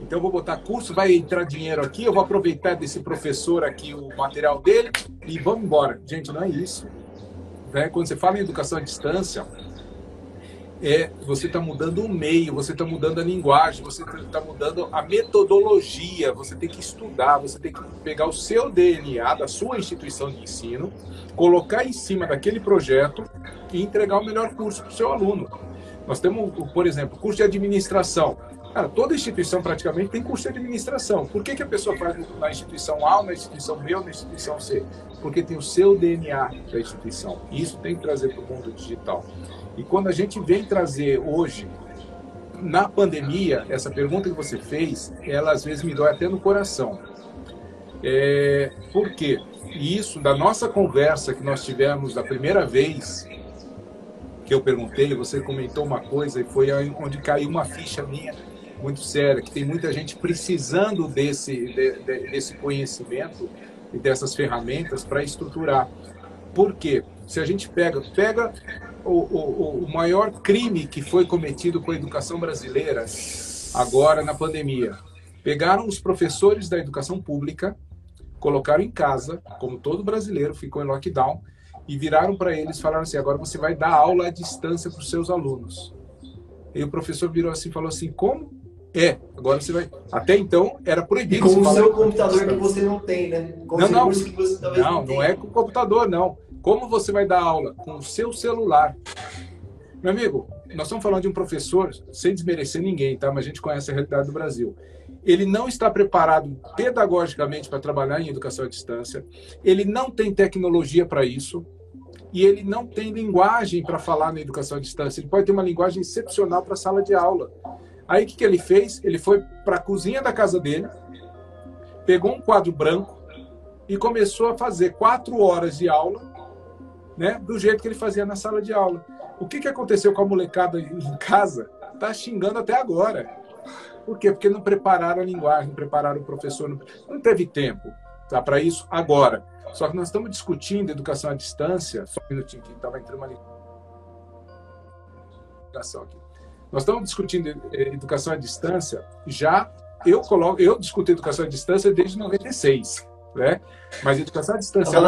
Speaker 1: Então, eu vou botar curso, vai entrar dinheiro aqui, eu vou aproveitar desse professor aqui o material dele e vamos embora. Gente, não é isso. Né? Quando você fala em educação à distância, é você está mudando o meio, você está mudando a linguagem, você está mudando a metodologia. Você tem que estudar, você tem que pegar o seu DNA da sua instituição de ensino, colocar em cima daquele projeto e entregar o melhor curso para o seu aluno. Nós temos, por exemplo, curso de administração. Cara, toda instituição praticamente tem curso de administração. Por que, que a pessoa faz na instituição A, na instituição B ou na instituição C? Porque tem o seu DNA da instituição. Isso tem que trazer para o mundo digital. E quando a gente vem trazer hoje, na pandemia, essa pergunta que você fez, ela às vezes me dói até no coração. É, por quê? E isso, da nossa conversa que nós tivemos da primeira vez que eu perguntei, você comentou uma coisa e foi onde caiu uma ficha minha muito séria, que tem muita gente precisando desse, de, de, desse conhecimento e dessas ferramentas para estruturar. Por quê? Se a gente pega, pega o, o, o maior crime que foi cometido com a educação brasileira agora na pandemia. Pegaram os professores da educação pública, colocaram em casa, como todo brasileiro ficou em lockdown, e viraram para eles falaram assim: agora você vai dar aula à distância para os seus alunos. E o professor virou assim falou assim: como É, agora você vai. Até então era proibido.
Speaker 2: E com o seu computador que você não tem, né? Com
Speaker 1: não, não. Não, não, não é com o computador, não. Como você vai dar aula? Com o seu celular. Meu amigo, nós estamos falando de um professor, sem desmerecer ninguém, tá? Mas a gente conhece a realidade do Brasil. Ele não está preparado pedagogicamente para trabalhar em educação à distância. Ele não tem tecnologia para isso e ele não tem linguagem para falar na educação à distância. Ele pode ter uma linguagem excepcional para a sala de aula. Aí o que, que ele fez? Ele foi para a cozinha da casa dele, pegou um quadro branco e começou a fazer quatro horas de aula, né, do jeito que ele fazia na sala de aula. O que, que aconteceu com a molecada em casa? Tá xingando até agora. Por quê? Porque não prepararam a linguagem, não prepararam o professor, não, não teve tempo tá, para isso agora. Só que nós estamos discutindo educação à distância. Só um minutinho que estava entrando uma ligação aqui. Nós estamos discutindo eh, educação à distância já. Eu coloco, eu discuto educação à distância desde 96, né? Mas educação à distância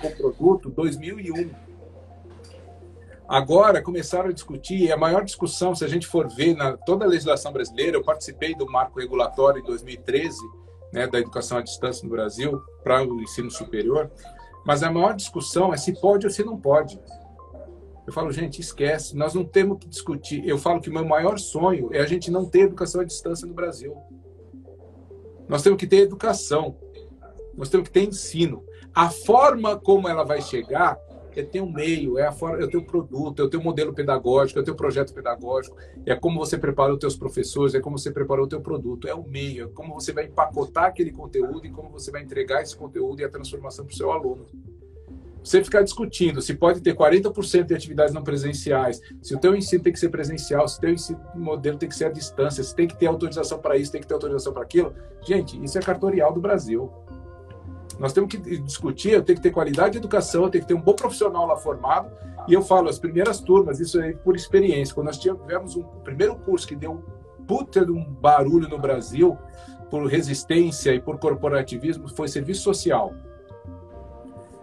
Speaker 1: com produto 2001. Agora começaram a discutir, e a maior discussão, se a gente for ver na toda a legislação brasileira, eu participei do marco regulatório em 2013, né, da educação à distância no Brasil para o ensino superior, mas a maior discussão é se pode ou se não pode. Eu falo, gente, esquece, nós não temos que discutir. Eu falo que o meu maior sonho é a gente não ter educação à distância no Brasil. Nós temos que ter educação, temos que ter ensino. A forma como ela vai chegar é ter um meio, é a forma, é o teu produto, é o teu modelo pedagógico, é o teu projeto pedagógico, é como você prepara os teus professores, é como você preparou o teu produto, é o meio, é como você vai empacotar aquele conteúdo e como você vai entregar esse conteúdo e a transformação para o seu aluno você ficar discutindo se pode ter 40% de atividades não presenciais, se o teu ensino tem que ser presencial, se o teu ensino modelo tem que ser à distância, se tem que ter autorização para isso, tem que ter autorização para aquilo, gente, isso é cartorial do Brasil. Nós temos que discutir, eu tenho que ter qualidade de educação, eu tenho que ter um bom profissional lá formado, e eu falo, as primeiras turmas, isso aí por experiência, quando nós tivemos um primeiro curso que deu um puta de um barulho no Brasil, por resistência e por corporativismo, foi serviço social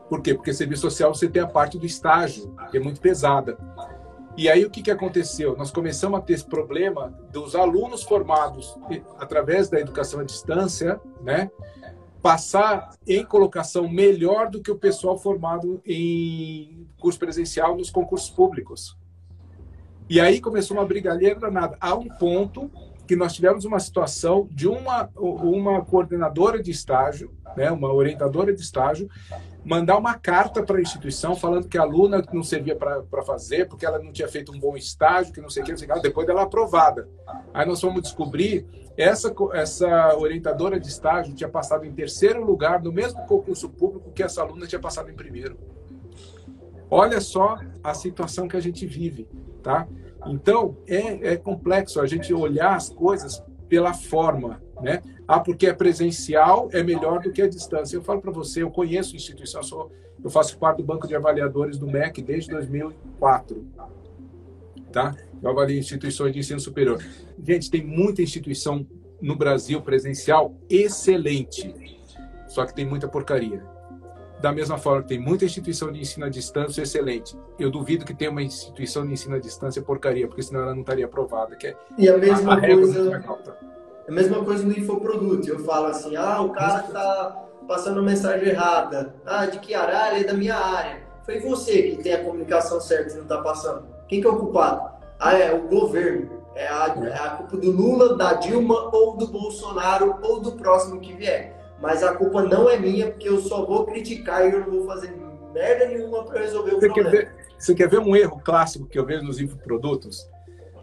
Speaker 1: por quê? Porque serviço social você tem a parte do estágio, que é muito pesada. E aí o que, que aconteceu? Nós começamos a ter esse problema dos alunos formados através da educação à distância, né? Passar em colocação melhor do que o pessoal formado em curso presencial nos concursos públicos. E aí começou uma brigalheira danada. Há um ponto que nós tivemos uma situação de uma, uma coordenadora de estágio, né, uma orientadora de estágio, mandar uma carta para a instituição falando que a aluna não servia para fazer, porque ela não tinha feito um bom estágio, que não sei o que, não sei o que, depois dela aprovada. Aí nós fomos descobrir, essa, essa orientadora de estágio tinha passado em terceiro lugar no mesmo concurso público que essa aluna tinha passado em primeiro. Olha só a situação que a gente vive, tá? Então, é, é complexo a gente olhar as coisas pela forma, né? Ah, porque é presencial, é melhor do que a distância. Eu falo para você, eu conheço a instituição, eu, sou, eu faço parte do banco de avaliadores do MEC desde 2004. Tá? Eu avalio instituições de ensino superior. Gente, tem muita instituição no Brasil presencial excelente, só que tem muita porcaria. Da mesma forma que tem muita instituição de ensino à distância excelente. Eu duvido que tenha uma instituição de ensino à distância porcaria, porque senão ela não estaria aprovada. Que é
Speaker 2: e a mesma a coisa a mesma coisa no infoproduto. Eu falo assim, ah, o cara está passando mensagem errada. Ah, de que área? Ah, ele é da minha área. Foi você que tem a comunicação certa e não está passando. Quem que é o culpado? Ah, é o governo. É a, é a culpa do Lula, da Dilma, ou do Bolsonaro, ou do próximo que vier. Mas a culpa não é minha, porque eu só vou criticar e eu não vou fazer merda nenhuma para resolver o
Speaker 1: você
Speaker 2: problema.
Speaker 1: Quer ver, você quer ver um erro clássico que eu vejo nos infoprodutos?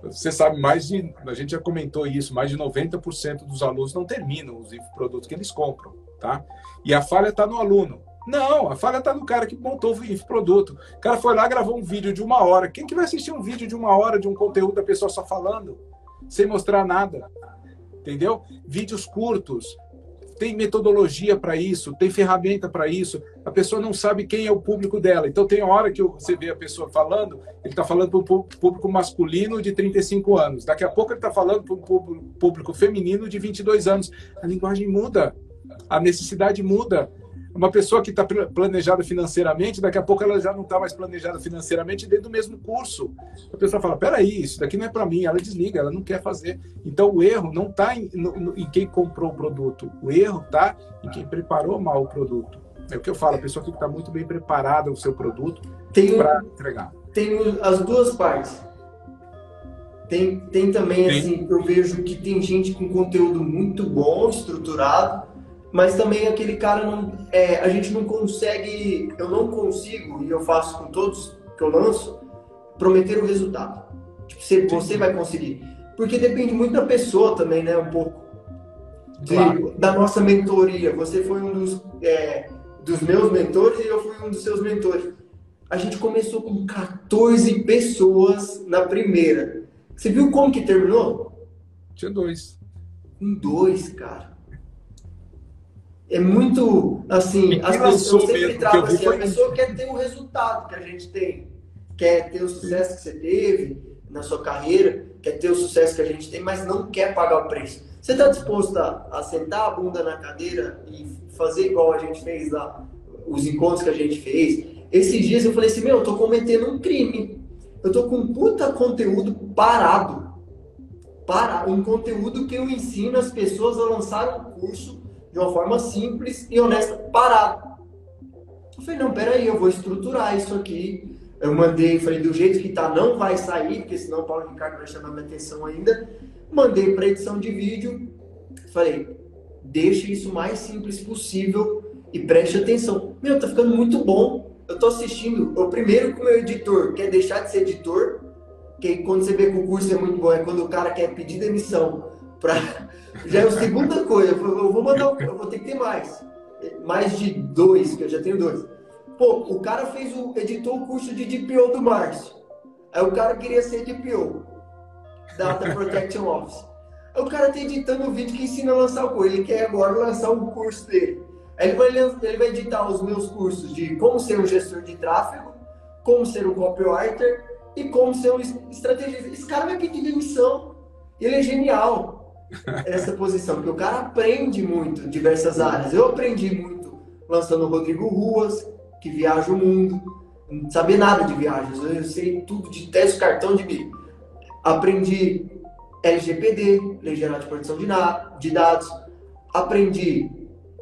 Speaker 1: Você sabe, mais de, a gente já comentou isso, mais de 90% dos alunos não terminam os produtos que eles compram, tá? E a falha está no aluno. Não, a falha está no cara que montou o infoproduto. O cara foi lá, gravou um vídeo de uma hora. Quem que vai assistir um vídeo de uma hora de um conteúdo da pessoa só falando, sem mostrar nada? Entendeu? Vídeos curtos, tem metodologia para isso, tem ferramenta para isso. A pessoa não sabe quem é o público dela. Então, tem hora que você vê a pessoa falando, ele está falando para um público masculino de 35 anos. Daqui a pouco ele está falando para um público feminino de 22 anos. A linguagem muda, a necessidade muda. Uma pessoa que está planejada financeiramente, daqui a pouco ela já não está mais planejada financeiramente dentro do mesmo curso. A pessoa fala: peraí, isso daqui não é para mim. Ela desliga, ela não quer fazer. Então o erro não está em, em, quem comprou o produto, o erro está em quem preparou mal o produto. É o que eu falo: a pessoa tem que estar tá muito bem preparada o seu produto para entregar.
Speaker 2: Tem as duas partes. Tem, tem também, tem. assim, eu vejo que tem gente com conteúdo muito bom, estruturado, mas também aquele cara não. É, a gente não consegue, eu não consigo, e eu faço com todos que eu lanço, prometer o resultado. Tipo, você, você vai conseguir. Porque depende muito da pessoa também, né? Um pouco. De, claro. Da nossa mentoria. Você foi um dos, é, dos meus mentores e eu fui um dos seus mentores. A gente começou com 14 pessoas na primeira. Você viu como que terminou?
Speaker 1: Tinha dois.
Speaker 2: Com dois, cara é muito assim, as pessoas sempre tratam assim, a pessoa quer ter o resultado que a gente tem, quer ter o sucesso que você teve na sua carreira, quer ter o sucesso que a gente tem, mas não quer pagar o preço. Você está disposto a, a, sentar a bunda na cadeira e fazer igual a gente fez lá, os encontros que a gente fez? Esses dias eu falei assim, meu, eu tô cometendo um crime. Eu tô com um puta conteúdo parado. Para um conteúdo que eu ensino as pessoas a lançar um curso de uma forma simples e honesta, parado. Eu falei, não, peraí, eu vou estruturar isso aqui. Eu mandei, falei, do jeito que tá, não vai sair, porque senão o Paulo Ricardo vai chamar minha atenção ainda. Mandei para edição de vídeo. Falei, deixe isso o mais simples possível e preste atenção. Meu, tá ficando muito bom. Eu tô assistindo. Eu primeiro com o meu editor quer deixar de ser editor, que quando você vê que o curso é muito bom, é quando o cara quer pedir demissão para já é a segunda coisa. Eu vou mandar, eu vou ter que ter mais. Mais de dois, que eu já tenho dois. Pô, o cara fez o. editou o curso de DPO do Márcio. Aí o cara queria ser DPO. Data Protection Office. Aí o cara tá editando o vídeo que ensina a lançar o curso. Ele quer agora lançar o curso dele. Aí ele vai, ele vai editar os meus cursos de como ser um gestor de tráfego, como ser um copywriter e como ser um estrategista. Esse cara vai pedir demissão. Ele é genial essa posição, porque o cara aprende muito em diversas áreas. Eu aprendi muito lançando o Rodrigo Ruas, que viaja o mundo, não sabia nada de viagens, eu sei tudo de teste cartão de mim. Aprendi LGPD, Lei Geral de Proteção de, de Dados, aprendi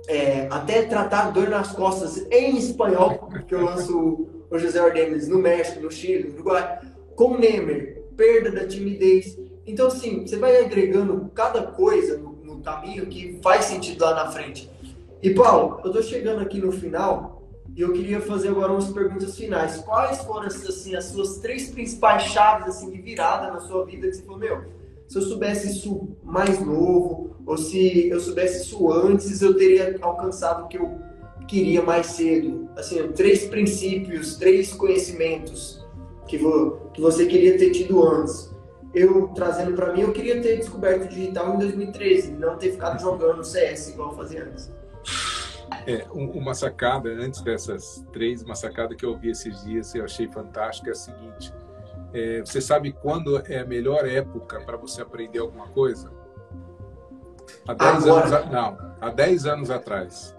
Speaker 2: é, até tratar dor nas costas em espanhol, que eu lanço o José Ordenes no México, no Chile, no Uruguai, com Nemer, perda da timidez. Então, assim, você vai agregando cada coisa no, no caminho que faz sentido lá na frente. E, Paulo, eu estou chegando aqui no final e eu queria fazer agora umas perguntas finais. Quais foram, assim, as suas três principais chaves, assim, de virada na sua vida que você falou, meu, se eu soubesse isso mais novo, ou se eu soubesse isso antes, eu teria alcançado o que eu queria mais cedo. Assim, três princípios, três conhecimentos que, vo, que você queria ter tido antes eu trazendo para mim, eu queria ter descoberto o digital em 2013, não ter ficado jogando CS igual eu fazia antes.
Speaker 1: É, uma sacada, antes dessas três, uma sacada que eu ouvi esses dias e eu achei fantástica é a seguinte: é, você sabe quando é a melhor época para você aprender alguma coisa? Há 10 anos, não, há 10 anos atrás.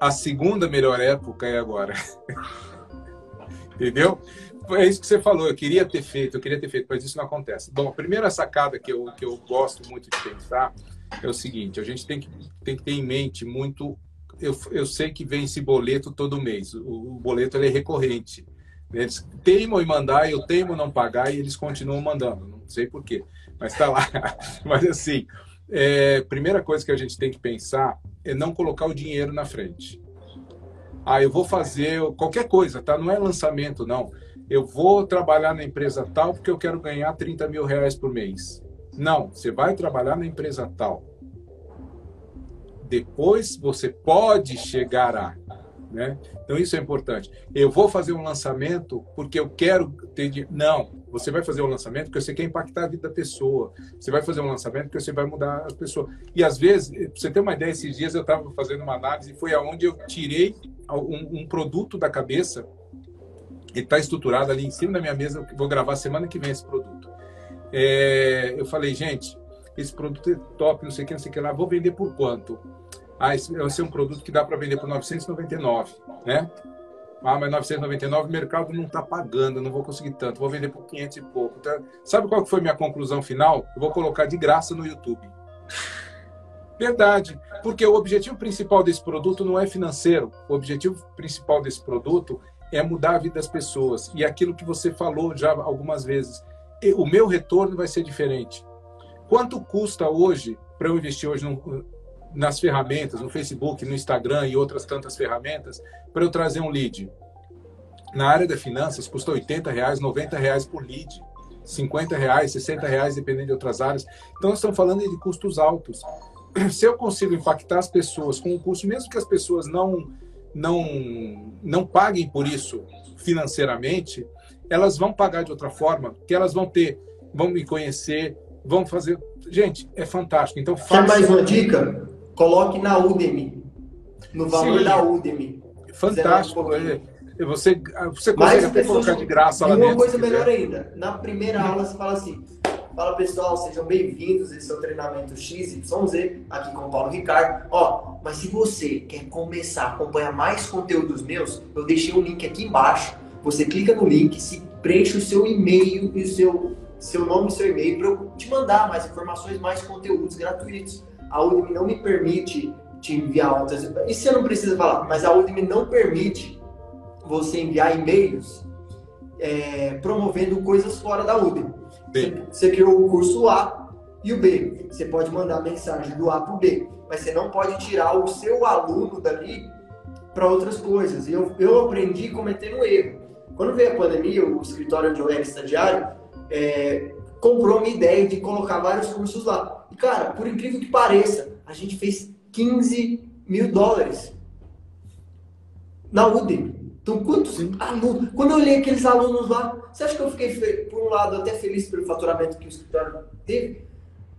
Speaker 1: A segunda melhor época é agora. Entendeu? É isso que você falou, eu queria ter feito, eu queria ter feito, mas isso não acontece. Bom, a primeira sacada que eu, que eu gosto muito de pensar é o seguinte: a gente tem que, tem que ter em mente muito. Eu, eu sei que vem esse boleto todo mês, o, o boleto é recorrente. Eles teimam em mandar, eu teimo não pagar e eles continuam mandando, não sei porquê, mas está lá. mas assim, é, primeira coisa que a gente tem que pensar é não colocar o dinheiro na frente. Ah, eu vou fazer qualquer coisa, tá? Não é lançamento, não eu vou trabalhar na empresa tal porque eu quero ganhar 30 mil reais por mês. Não, você vai trabalhar na empresa tal. Depois você pode chegar a. Né? Então isso é importante. Eu vou fazer um lançamento porque eu quero ter. Não, você vai fazer um lançamento porque você quer impactar a vida da pessoa. Você vai fazer um lançamento porque você vai mudar as pessoas. E às vezes, você ter uma ideia, esses dias eu estava fazendo uma análise e foi aonde eu tirei um, um produto da cabeça ele está estruturado ali em cima da minha mesa. Eu vou gravar semana que vem esse produto. É, eu falei, gente, esse produto é top, não sei o que, não sei o que lá. Vou vender por quanto? Ah, esse, esse é um produto que dá para vender por 999, né? Ah, mas 999 o mercado não está pagando, não vou conseguir tanto, vou vender por 500 e pouco. Então, sabe qual foi minha conclusão final? Eu vou colocar de graça no YouTube. Verdade, porque o objetivo principal desse produto não é financeiro. O objetivo principal desse produto é mudar a vida das pessoas. E aquilo que você falou já algumas vezes, o meu retorno vai ser diferente. Quanto custa hoje para eu investir hoje no, nas ferramentas, no Facebook, no Instagram e outras tantas ferramentas, para eu trazer um lead? Na área das finanças, custa 80 reais, 90 reais por lead. 50 reais, 60 reais, dependendo de outras áreas. Então, nós estamos falando de custos altos. Se eu consigo impactar as pessoas com um custo, mesmo que as pessoas não, não, não paguem por isso financeiramente, elas vão pagar de outra forma, que elas vão ter, vão me conhecer, vão fazer. Gente, é fantástico. Então,
Speaker 2: faça... Quer mais uma dica? Coloque na Udemy, no valor Sim. da Udemy.
Speaker 1: Fantástico. Você, você consegue até colocar de graça lá
Speaker 2: dentro. E uma coisa melhor ainda, na primeira aula você fala assim, fala pessoal, sejam bem-vindos, esse é o treinamento XYZ, aqui com o Paulo Ricardo. Ó, mas se você quer começar a acompanhar mais conteúdos meus, eu deixei o um link aqui embaixo, você clica no link, se preenche o seu e-mail e o seu, seu nome e seu e-mail para eu te mandar mais informações, mais conteúdos gratuitos. A Udemy não me permite te enviar outras... Isso você não precisa falar, mas a Udemy não permite você enviar e-mails é, promovendo coisas fora da Udemy. Você, você, criou o curso A e o B. Você pode mandar mensagem do A para o B, mas você não pode tirar o seu aluno dali para outras coisas. Eu, eu aprendi cometendo erro. Quando veio a pandemia, o escritório onde eu estagiário é, comprou uma ideia de colocar vários cursos lá. E, cara, por incrível que pareça, a gente fez 15 mil dólares na Udemy. Então, quantos alunos? Quando eu olhei aqueles alunos lá, você acha que eu fiquei, por um lado, até feliz pelo faturamento que o escritório teve?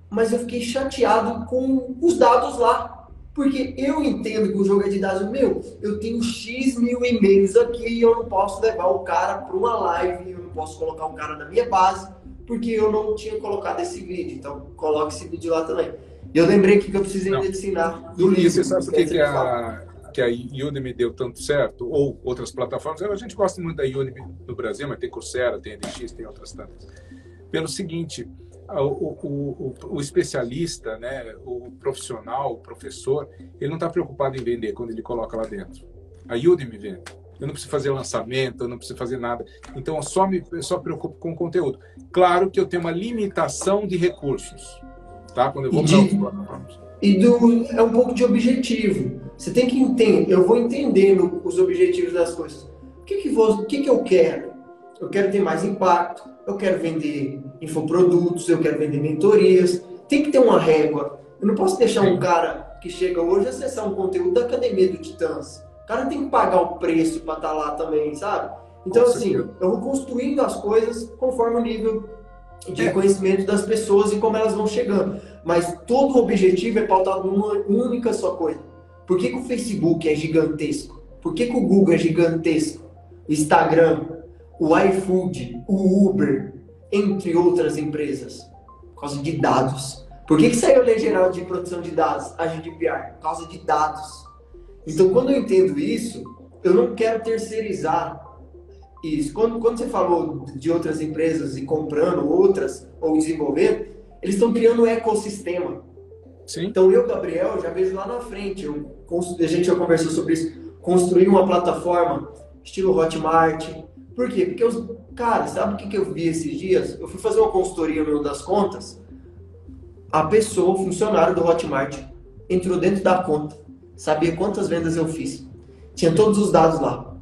Speaker 2: Mas eu fiquei chateado com os dados lá. Porque eu entendo que o jogo é de dados meu. Eu tenho X mil e-mails aqui e eu não posso levar o cara para uma live, eu não posso colocar o cara na minha base, porque eu não tinha colocado esse vídeo. Então, coloque esse vídeo lá também. Eu lembrei que eu precisei não. ensinar
Speaker 1: do livro. E você sabe por que, que a que a Udemy deu tanto certo, ou outras plataformas, a gente gosta muito da Udemy no Brasil, mas tem Coursera, tem edX, tem outras tantas. Pelo seguinte, o, o, o, o, especialista, né, o profissional, o professor, ele não está preocupado em vender quando ele coloca lá dentro. A Udemy vende. Eu não preciso fazer lançamento, eu não preciso fazer nada. Então, eu só me eu só preocupo com o conteúdo. Claro que eu tenho uma limitação de recursos, tá? Quando eu vou para
Speaker 2: outras plataformas. E do, é um pouco de objetivo. Você tem que entender, eu vou entendendo os objetivos das coisas. O que, que, vou, o que, que eu quero? Eu quero ter mais impacto, eu quero vender infoprodutos, eu quero vender mentorias. Tem que ter uma régua. Eu não posso deixar um cara que chega hoje acessar um conteúdo da Academia do Titãs. O cara tem que pagar o preço para estar tá lá também, sabe? Então, assim, eu vou construindo as coisas conforme o nível de é. conhecimento das pessoas e como elas vão chegando. Mas todo o objetivo é pautado numa única só coisa por que, que o Facebook é gigantesco? Por que, que o Google é gigantesco? O Instagram, o iFood, o Uber, entre outras empresas? Por causa de dados. Por que, que saiu a Lei Geral de Proteção de Dados, a GDPR? Por causa de dados. Então, quando eu entendo isso, eu não quero terceirizar isso. Quando, quando você falou de outras empresas e comprando outras ou desenvolvendo, eles estão criando um ecossistema. Sim. Então, eu, Gabriel, já vejo lá na frente. Eu, a gente já conversou sobre isso. Construir uma plataforma estilo Hotmart. Por quê? Porque os. Cara, sabe o que, que eu vi esses dias? Eu fui fazer uma consultoria no das contas. A pessoa, o funcionário do Hotmart, entrou dentro da conta, sabia quantas vendas eu fiz. Tinha todos os dados lá.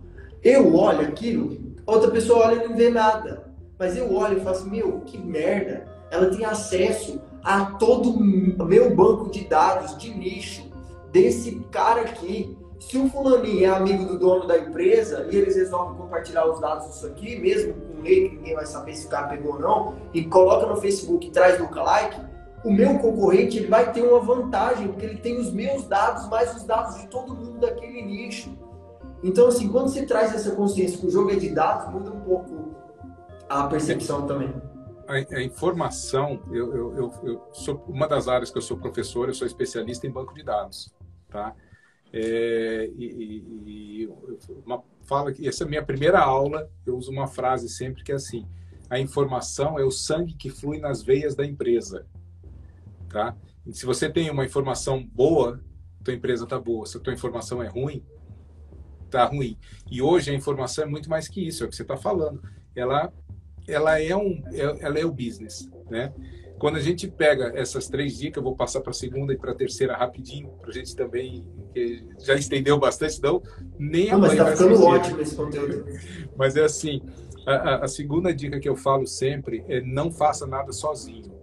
Speaker 2: Eu olho aquilo, outra pessoa olha e não vê nada. Mas eu olho e assim, meu, que merda. Ela tem acesso a todo o meu banco de dados de nicho desse cara aqui. Se o fulaninho é amigo do dono da empresa e eles resolvem compartilhar os dados disso aqui, mesmo com lei que ninguém vai saber se o cara pegou ou não, e coloca no Facebook e traz lookalike, o meu concorrente ele vai ter uma vantagem, porque ele tem os meus dados mais os dados de todo mundo daquele nicho. Então, assim, quando você traz essa consciência que o jogo é de dados, muda um pouco a percepção também
Speaker 1: a, a informação, eu, eu, eu, eu, sou uma das áreas que eu sou professor, eu sou especialista em banco de dados. tá? É, e, e, uma fala que essa é a minha primeira aula, eu uso uma frase sempre que é assim: a informação é o sangue que flui nas veias da empresa, tá? E se você tem uma informação boa, tua empresa tá boa. Se a tua informação é ruim, tá ruim. E hoje a informação é muito mais que isso, é o que você está falando. Ela, ela é um, ela é o business, né? Quando a gente pega essas três dicas, eu vou passar para a segunda e para a terceira rapidinho, para a gente também, que já estendeu bastante, não, nem
Speaker 2: Não, mas está ficando ótimo esse conteúdo.
Speaker 1: Mas é assim, a, a, segunda dica que eu falo sempre é não faça nada sozinho,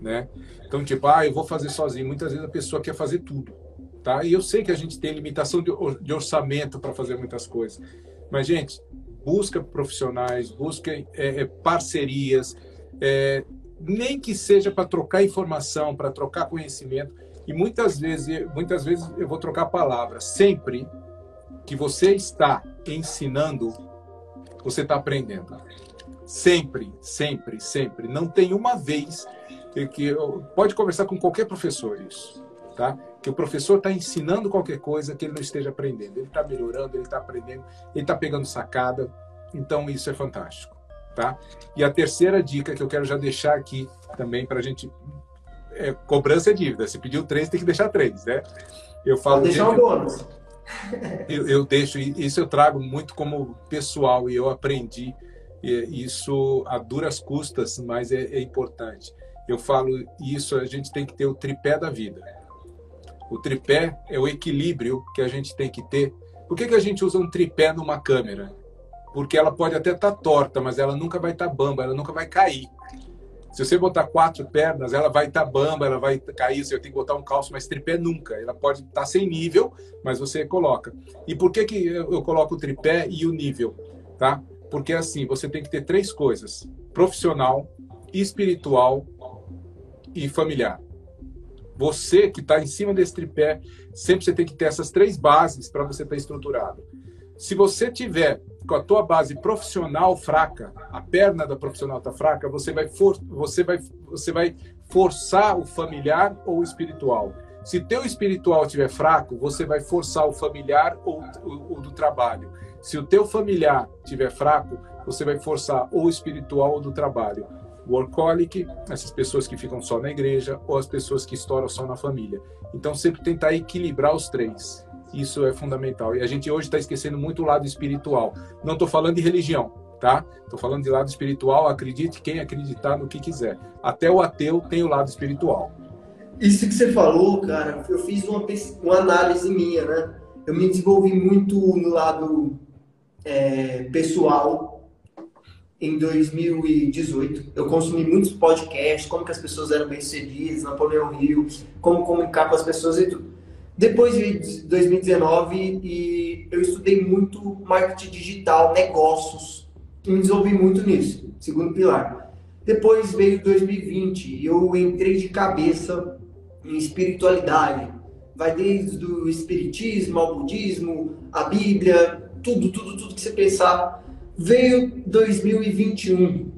Speaker 1: né? Então, tipo, ah, eu vou fazer sozinho. Muitas vezes a pessoa quer fazer tudo, tá? E eu sei que a gente tem limitação de, de orçamento para fazer muitas coisas. Mas, gente, busca profissionais, busca é, é, parcerias, é, nem que seja para trocar informação, para trocar conhecimento. E muitas vezes, muitas vezes eu vou trocar palavras. Sempre que você está ensinando, você está aprendendo. Sempre, sempre, sempre. Não tem uma vez que pode conversar com qualquer professor isso, tá? Que o professor está ensinando qualquer coisa que ele não esteja aprendendo. Ele está melhorando, ele está aprendendo, ele está pegando sacada. Então isso é fantástico tá? E a terceira dica que eu quero já deixar aqui também para a gente é, cobrança é dívida. Se pediu três, tem que deixar três, né?
Speaker 2: Eu falo. Pode deixar um bônus.
Speaker 1: Eu, eu deixo isso eu trago muito como pessoal e eu aprendi isso a duras custas, mas é, é importante. Eu falo isso a gente tem que ter o tripé da vida. O tripé é o equilíbrio que a gente tem que ter. Por que, que a gente usa um tripé numa câmera? porque ela pode até estar tá torta, mas ela nunca vai estar tá bamba, ela nunca vai cair. Se você botar quatro pernas, ela vai estar tá bamba, ela vai cair. Você tem que botar um calço, mas tripé nunca. Ela pode estar tá sem nível, mas você coloca. E por que, que eu coloco o tripé e o nível? Tá? Porque assim, você tem que ter três coisas: profissional, espiritual e familiar. Você que está em cima desse tripé, sempre você tem que ter essas três bases para você estar tá estruturado. Se você tiver com a tua base profissional fraca, a perna da profissional está fraca, você vai, for, você, vai, você vai forçar o familiar ou o espiritual. Se teu espiritual estiver fraco, você vai forçar o familiar ou o, do trabalho. Se o teu familiar estiver fraco, você vai forçar ou o espiritual ou do trabalho. Workaholic, essas pessoas que ficam só na igreja, ou as pessoas que estouram só na família. Então, sempre tentar equilibrar os três. Isso é fundamental. E a gente hoje está esquecendo muito o lado espiritual. Não estou falando de religião, tá? Estou falando de lado espiritual. Acredite quem acreditar no que quiser. Até o ateu tem o lado espiritual.
Speaker 2: Isso que você falou, cara, eu fiz uma, uma análise minha, né? Eu me desenvolvi muito no lado é, pessoal em 2018. Eu consumi muitos podcasts, como que as pessoas eram bem-sucedidas, Napoleão Hill, como comunicar com as pessoas e tudo. Depois de 2019, e eu estudei muito marketing digital, negócios, e me desenvolvi muito nisso, segundo pilar. Depois veio 2020 e eu entrei de cabeça em espiritualidade. Vai desde o espiritismo ao budismo, a Bíblia, tudo, tudo, tudo que você pensar. Veio 2021.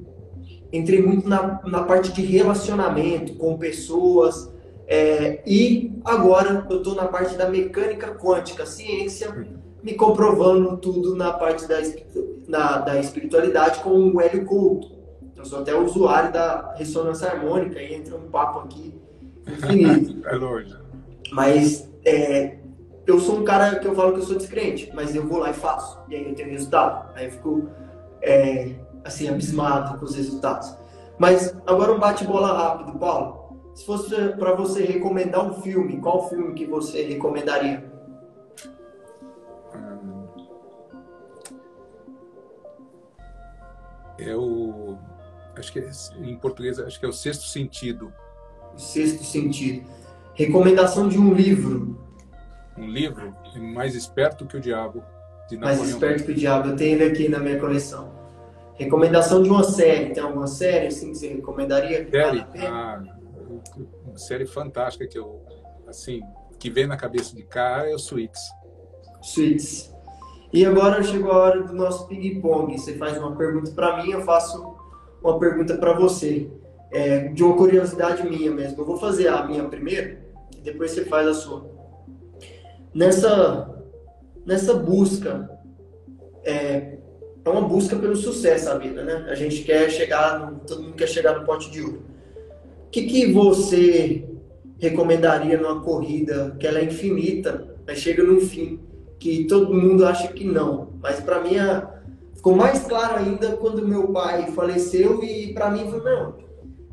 Speaker 2: Entrei muito na, na parte de relacionamento com pessoas, é, e agora eu estou na parte da mecânica quântica, ciência, me comprovando tudo na parte da, na, da espiritualidade com o Hélio Couto. Eu sou até usuário da ressonância harmônica e entra um papo aqui infinito.
Speaker 1: é longe.
Speaker 2: Mas é, eu sou um cara que eu falo que eu sou descrente, mas eu vou lá e faço. E aí eu tenho resultado. Aí eu fico é, assim, abismado com os resultados. Mas agora um bate-bola rápido, Paulo. Se fosse para você recomendar um filme, qual filme que você recomendaria?
Speaker 1: É o. Acho que é, em português, acho que é o Sexto Sentido.
Speaker 2: O Sexto Sentido. Recomendação de um livro.
Speaker 1: Um livro? Mais Esperto que o Diabo.
Speaker 2: Mais Esperto que o Diabo. Eu tenho ele aqui na minha coleção. Recomendação de uma série. Tem alguma série assim que você recomendaria?
Speaker 1: Série? Ah, uma série fantástica que eu, assim, que vem na cabeça de cara é o Suits.
Speaker 2: Suits. E agora chegou a hora do nosso ping-pong. Você faz uma pergunta para mim, eu faço uma pergunta para você. É, de uma curiosidade minha mesmo. Eu vou fazer a minha primeiro e depois você faz a sua. Nessa, nessa busca, é, é uma busca pelo sucesso na vida, né? A gente quer chegar, no, todo mundo quer chegar no pote de ouro. O que, que você recomendaria numa corrida que ela é infinita, mas chega no fim, que todo mundo acha que não, mas para mim ficou mais claro ainda quando meu pai faleceu e para mim foi, não,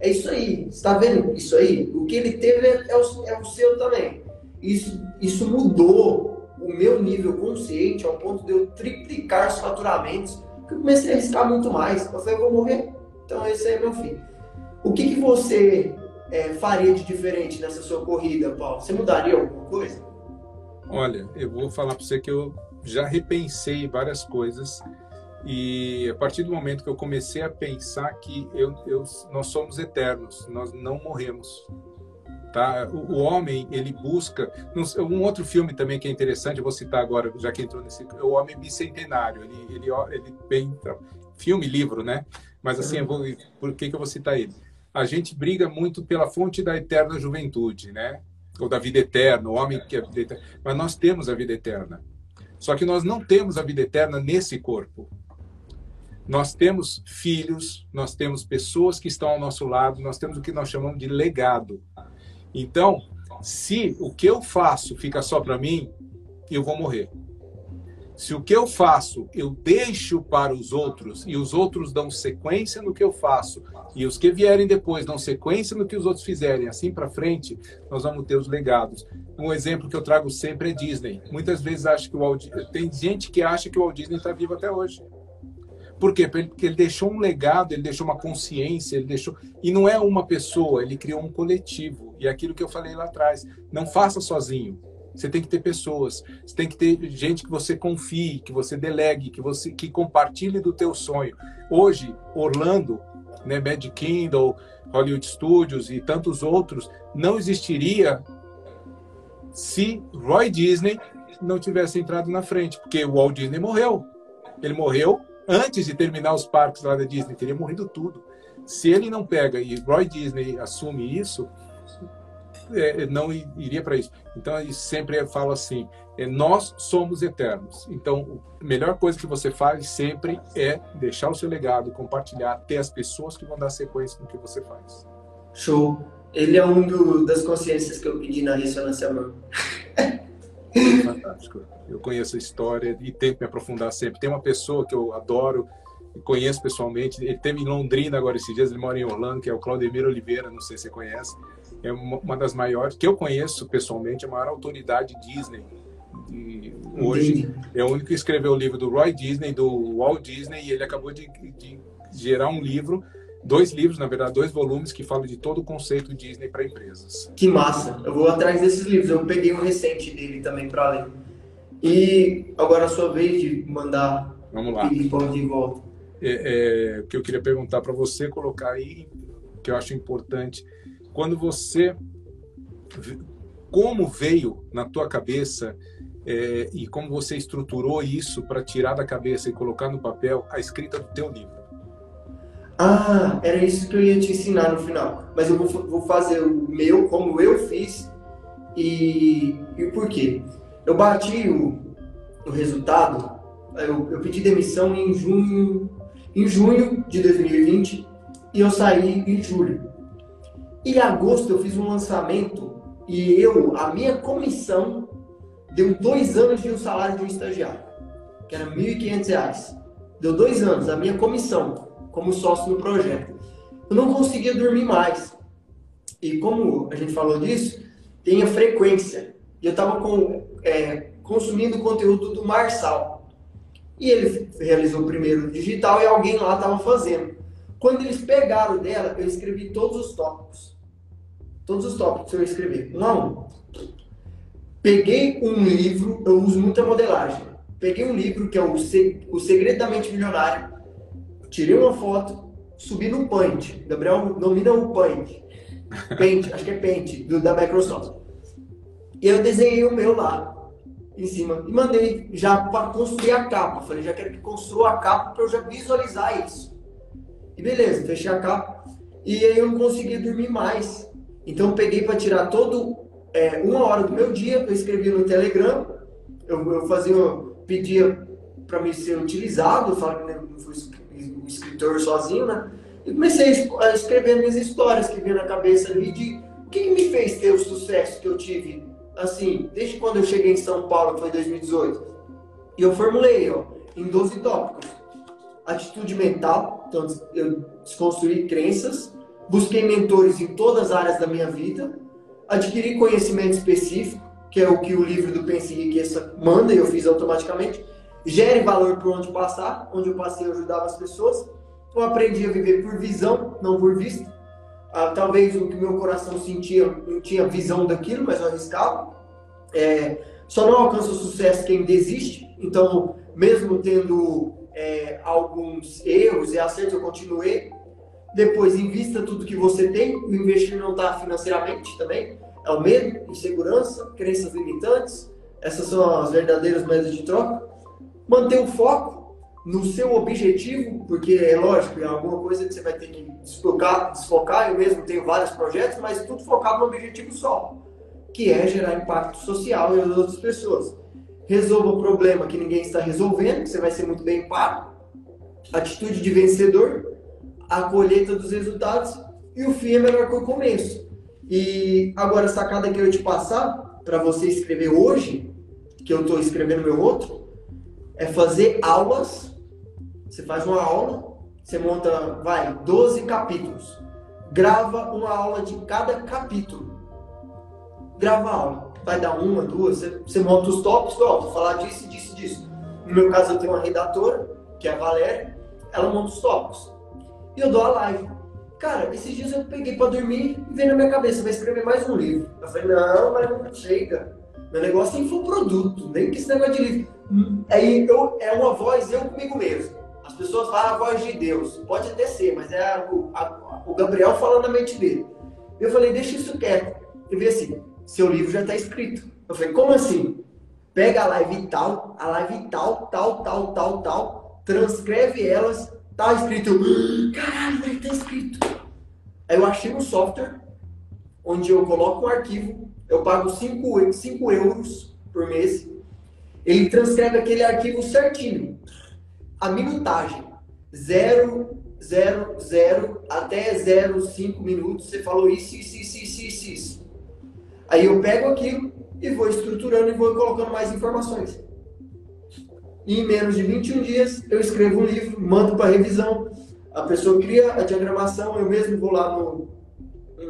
Speaker 2: é isso aí, está vendo isso aí? O que ele teve é, é, o, é o seu também. Isso, isso mudou o meu nível consciente ao ponto de eu triplicar os faturamentos, que eu comecei a arriscar muito mais. Eu falei, eu vou morrer, então esse é meu fim. O que, que você é, faria de diferente nessa sua corrida, Paulo? Você mudaria alguma coisa?
Speaker 1: Olha, eu vou falar para você que eu já repensei várias coisas e a partir do momento que eu comecei a pensar que eu, eu, nós somos eternos, nós não morremos. Tá? O, o, homem, ele busca. Um outro filme também que é interessante, eu vou citar agora, já que entrou nesse. O Homem Bicentenário. Ele, ele, ele bem. Filme, livro, né? Mas assim, eu vou, por que, que eu vou citar ele? A gente briga muito pela fonte da eterna juventude, né? Ou da vida eterna, o homem que é vida eterna. Mas nós temos a vida eterna. Só que nós não temos a vida eterna nesse corpo. Nós temos filhos, nós temos pessoas que estão ao nosso lado, nós temos o que nós chamamos de legado. Então, se o que eu faço fica só para mim, eu vou morrer. Se o que eu faço eu deixo para os outros e os outros dão sequência no que eu faço e os que vierem depois dão sequência no que os outros fizerem, assim para frente, nós vamos ter os legados. Um exemplo que eu trago sempre é Disney. Muitas vezes acho que o Walt... tem gente que acha que o Walt Disney está vivo até hoje. Por quê? Porque ele deixou um legado, ele deixou uma consciência, ele deixou. E não é uma pessoa, ele criou um coletivo. E é aquilo que eu falei lá atrás, não faça sozinho. Você tem que ter pessoas, você tem que ter gente que você confie, que você delegue, que você que compartilhe do teu sonho. Hoje, Orlando, né, Mad Kindle, Hollywood Studios e tantos outros não existiria se Roy Disney não tivesse entrado na frente, porque o Walt Disney morreu. Ele morreu antes de terminar os parques lá da Disney, teria morrido tudo. Se ele não pega e Roy Disney assume isso, é, não iria para isso. Então, eu sempre falo assim: é, nós somos eternos. Então, a melhor coisa que você faz sempre é deixar o seu legado, compartilhar, ter as pessoas que vão dar sequência no que você faz.
Speaker 2: Show. Ele é um do, das consciências que eu pedi na ressonância
Speaker 1: Fantástico. Eu conheço a história e tento me aprofundar sempre. Tem uma pessoa que eu adoro, conheço pessoalmente. Ele teve em Londrina agora esses dias, ele mora em Orlando, que é o Claudemir Oliveira, não sei se você conhece. É uma das maiores, que eu conheço pessoalmente, a maior autoridade Disney. E hoje é o único que escreveu o livro do Roy Disney, do Walt Disney, e ele acabou de, de gerar um livro dois livros, na verdade, dois volumes que falam de todo o conceito Disney para empresas.
Speaker 2: Que massa! Eu vou atrás desses livros. Eu peguei um recente dele também para ler. E agora a sua vez de mandar
Speaker 1: Vamos lá.
Speaker 2: de volta.
Speaker 1: É, é, o que eu queria perguntar para você, colocar aí, que eu acho importante, quando você, como veio na tua cabeça é, e como você estruturou isso para tirar da cabeça e colocar no papel a escrita do teu livro?
Speaker 2: Ah, era isso que eu ia te ensinar no final. Mas eu vou, vou fazer o meu, como eu fiz e, e por quê. Eu bati o, o resultado, eu, eu pedi demissão em junho, em junho de 2020 e eu saí em julho. Em agosto eu fiz um lançamento e eu, a minha comissão, deu dois anos de um salário de um estagiário, que era R$ 1.500. Deu dois anos, a minha comissão como sócio no projeto. Eu não conseguia dormir mais. E como a gente falou disso, tem a frequência. E eu estava é, consumindo conteúdo do Marçal. E ele realizou o primeiro digital e alguém lá estava fazendo. Quando eles pegaram dela, eu escrevi todos os tópicos. Todos os tópicos eu escrevi, um a um. Peguei um livro, eu uso muita modelagem. Peguei um livro que é o, o Segredo da Mente Milionária, tirei uma foto, subi no Paint. Gabriel domina o Paint. Paint, acho que é Paint, do, da Microsoft. E eu desenhei o meu lá, em cima, e mandei já para construir a capa. Falei, já quero que construa a capa para eu já visualizar isso. E beleza, fechei a capa. E aí eu não conseguia dormir mais. Então eu peguei para tirar todo é, uma hora do meu dia, eu escrevia no Telegram, eu, eu fazia, pedia para me ser utilizado, eu falava que não fui escritor sozinho, né? E comecei a escrever minhas histórias que vinha na cabeça ali de o que, me fez ter o sucesso que eu tive, assim, desde quando eu cheguei em São Paulo, que foi 2018. E eu formulei, ó, em 12 tópicos. Atitude mental, então eu desconstruí crenças, busquei mentores em todas as áreas da minha vida, adquiri conhecimento específico, que é o que o livro do Pense Enriqueça manda e eu fiz automaticamente, gere valor por onde passar, onde eu passei eu ajudava as pessoas, eu aprendi a viver por visão, não por vista, ah, talvez o que meu coração sentia, não tinha visão daquilo, mas eu arriscava, é, só não alcança o sucesso quem desiste, então, mesmo tendo é, alguns erros e acertos, eu continuei, depois, invista tudo que você tem. O investir não está financeiramente também. É o medo, insegurança, crenças limitantes. Essas são as verdadeiras moedas de troca. Manter o foco no seu objetivo, porque é lógico, é alguma coisa que você vai ter que desfocar, desfocar. Eu mesmo tenho vários projetos, mas tudo focado no objetivo só, que é gerar impacto social e as outras pessoas. Resolva o problema que ninguém está resolvendo, que você vai ser muito bem pago. Atitude de vencedor, a colheita dos resultados e o fim é melhor que o começo. E agora a sacada que eu ia te passar para você escrever hoje, que eu estou escrevendo meu outro, é fazer aulas. Você faz uma aula, você monta, vai, 12 capítulos. Grava uma aula de cada capítulo. Grava a aula. Vai dar uma, duas, você, monta os tópicos, ó, vou falar disso, disso, disso. No meu caso, eu tenho uma redatora, que é a Valéria, ela monta os tópicos e eu dou a live. Cara, esses dias eu peguei pra dormir e veio na minha cabeça, vai escrever mais um livro. Eu falei, não, mas não chega. Meu negócio é infoproduto, nem que esse negócio de livro. Aí eu, é uma voz eu comigo mesmo. As pessoas falam a voz de Deus. Pode até ser, mas é a, a, o Gabriel falando na mente dele. Eu falei, deixa isso quieto. Eu vi assim, seu livro já está escrito. Eu falei, como assim? Pega a live tal, a live tal, tal, tal, tal, tal, transcreve elas Tá escrito, caralho, tá escrito. Aí eu achei um software onde eu coloco um arquivo, eu pago 5, 5 euros por mês, ele transcreve aquele arquivo certinho. A minutagem, 0, 0, 0 até 0, 5 minutos, você falou isso, isso, isso, isso, isso, isso. Aí eu pego aquilo e vou estruturando e vou colocando mais informações. E em menos de 21 dias eu escrevo um livro, mando para revisão. A pessoa cria a diagramação, eu mesmo vou lá no,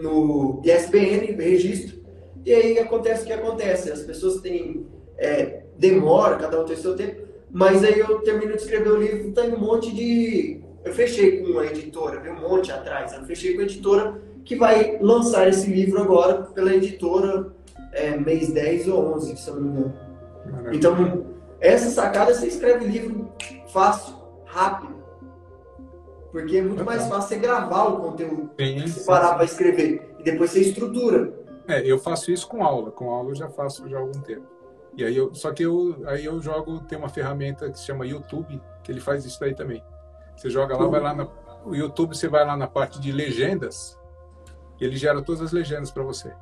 Speaker 2: no ISBN, registro, e aí acontece o que acontece. As pessoas têm é, demora, cada um tem seu tempo, mas aí eu termino de escrever o livro, tem um monte de. Eu fechei com uma editora, veio um monte atrás, eu fechei com a editora que vai lançar esse livro agora pela editora é, mês 10 ou 11, se eu não me engano. Então, essa sacada você escreve livro fácil, rápido. Porque é muito mais fácil você gravar o conteúdo, sim, você parar para escrever. E depois você estrutura.
Speaker 1: É, eu faço isso com aula. Com aula eu já faço já há algum tempo. E aí eu, só que eu, aí eu jogo, tem uma ferramenta que se chama YouTube, que ele faz isso daí também. Você joga lá, vai lá na, o YouTube, você vai lá na parte de legendas, ele gera todas as legendas para você.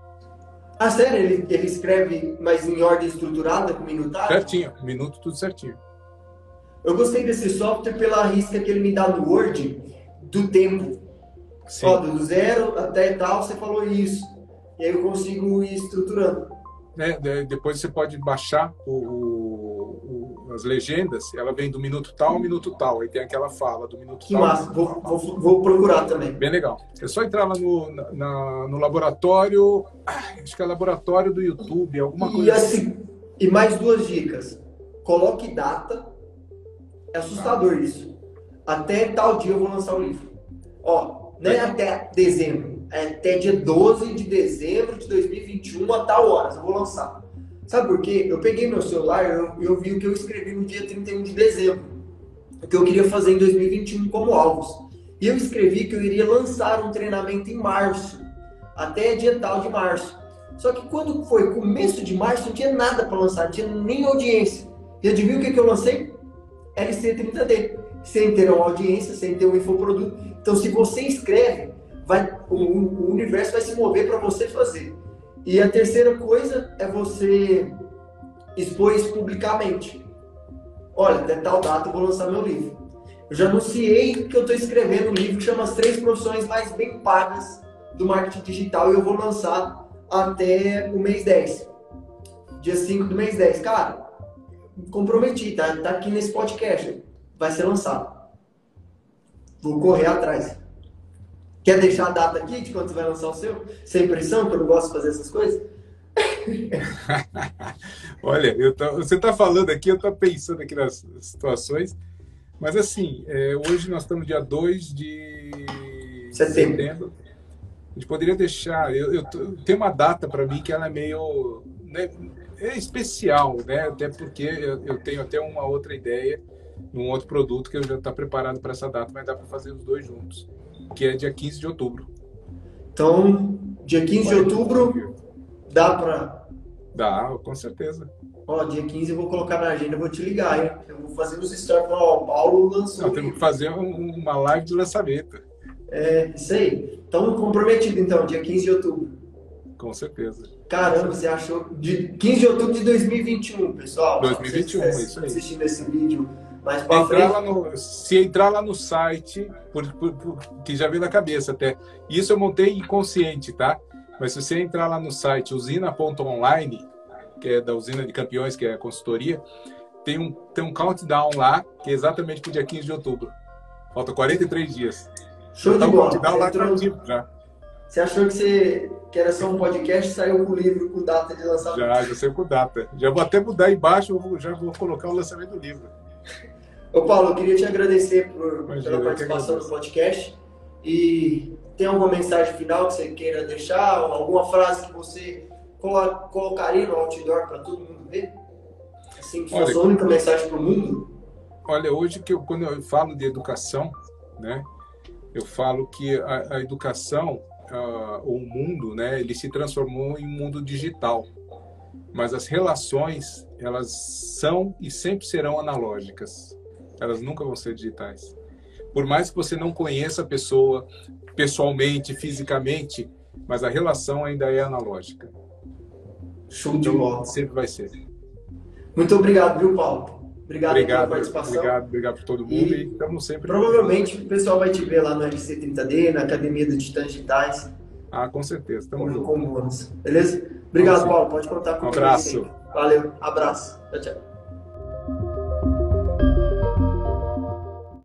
Speaker 2: Ah, sério? Ele, ele escreve, mas em ordem estruturada, com minutagem?
Speaker 1: Certinho, minuto tudo certinho.
Speaker 2: Eu gostei desse software pela risca que ele me dá no Word do tempo. Sim. Ó, do zero até tal, você falou isso. E aí eu consigo ir estruturando.
Speaker 1: É, depois você pode baixar o, as legendas, ela vem do minuto tal ao minuto tal. Aí tem aquela fala do minuto
Speaker 2: que
Speaker 1: tal.
Speaker 2: Que massa, vou, vou, vou, procurar também.
Speaker 1: Bem legal. É só entrar lá no, na, no laboratório, acho que é laboratório do YouTube, alguma
Speaker 2: e
Speaker 1: coisa
Speaker 2: assim. assim. E mais duas dicas. Coloque data. É assustador isso. Até tal dia eu vou lançar o livro. Ó, não é até dezembro. É até dia 12 de dezembro de 2021 a tal hora. Eu vou lançar. Sabe por quê? Eu peguei meu celular e eu, eu vi o que eu escrevi no dia 31 de dezembro. O que eu queria fazer em 2021 como alvos. E eu escrevi que eu iria lançar um treinamento em março, até dia tal de março. Só que quando foi começo de março, não tinha nada para lançar, não tinha nem audiência. E adivinha o que, que eu lancei? LC30D. Sem ter uma audiência, sem ter um infoproduto. Então, se você escreve, vai, o, o universo vai se mover para você fazer. E a terceira coisa é você expor isso publicamente. Olha, até tal data eu vou lançar meu livro. Eu já anunciei que eu estou escrevendo um livro que chama As Três Profissões Mais Bem Pagas do Marketing Digital e eu vou lançar até o mês 10. Dia 5 do mês 10. Cara, comprometi, tá, tá aqui nesse podcast. Vai ser lançado. Vou correr atrás. Quer deixar a data aqui de quando você vai lançar o seu? Sem pressão, que eu não gosto de fazer essas coisas?
Speaker 1: Olha, tô, você está falando aqui, eu estou pensando aqui nas situações, mas assim, é, hoje nós estamos dia 2 de setembro. setembro. A gente poderia deixar, eu, eu tem uma data para mim que ela é meio né, é especial, né? Até porque eu, eu, tenho até uma outra ideia num outro produto que eu já está preparado para essa data, mas dá para fazer os dois juntos, que é dia 15 de outubro.
Speaker 2: Então, dia 15 de outubro, Dá pra.
Speaker 1: Dá, com certeza.
Speaker 2: Ó, dia 15 eu vou colocar na agenda, eu vou te ligar, hein? Eu vou fazer os stories falar, ó, o Paulo lançou.
Speaker 1: Não, temos que fazer um, uma live de lançamento.
Speaker 2: É, isso aí. Estamos comprometidos então, dia 15 de outubro.
Speaker 1: Com certeza.
Speaker 2: Caramba, você achou. De 15 de outubro de 2021, pessoal.
Speaker 1: 2021, isso aí.
Speaker 2: assistindo esse vídeo mais pra
Speaker 1: entrar frente. No, se entrar lá no site, por, por, por, que já veio na cabeça até. Isso eu montei inconsciente, tá? Mas se você entrar lá no site usina.online, que é da Usina de Campeões, que é a consultoria, tem um, tem um countdown lá, que é exatamente para o dia 15 de outubro. Falta 43 dias.
Speaker 2: Show de bola.
Speaker 1: Lá Entrou... já.
Speaker 2: Você achou que, você, que era só um podcast e saiu com o livro com data de lançamento?
Speaker 1: Já, já saiu com data. Já vou até mudar embaixo, já vou colocar o lançamento do livro.
Speaker 2: Ô Paulo, eu queria te agradecer por, Imagina, pela participação no podcast. E tem alguma mensagem final que você queira deixar? Alguma frase que você colocaria no outdoor para todo mundo ver? Assim, que fosse a única mensagem para o mundo?
Speaker 1: Olha, hoje que eu, quando eu falo de educação, né, eu falo que a, a educação, uh, o mundo, né, ele se transformou em um mundo digital, mas as relações elas são e sempre serão analógicas. Elas nunca vão ser digitais. Por mais que você não conheça a pessoa pessoalmente, fisicamente, mas a relação ainda é analógica.
Speaker 2: Show de então, bola.
Speaker 1: Sempre vai ser.
Speaker 2: Muito obrigado, viu, Paulo? Obrigado,
Speaker 1: obrigado
Speaker 2: pela participação.
Speaker 1: Obrigado, obrigado por todo mundo e, estamos sempre.
Speaker 2: Provavelmente o pessoal vai te ver lá no LC30D, na Academia dos Titãs Digitais.
Speaker 1: Ah, com certeza. Tamo
Speaker 2: junto. Beleza? Obrigado, Paulo. Pode contar com
Speaker 1: Um abraço.
Speaker 2: Valeu. Abraço. Tchau, tchau.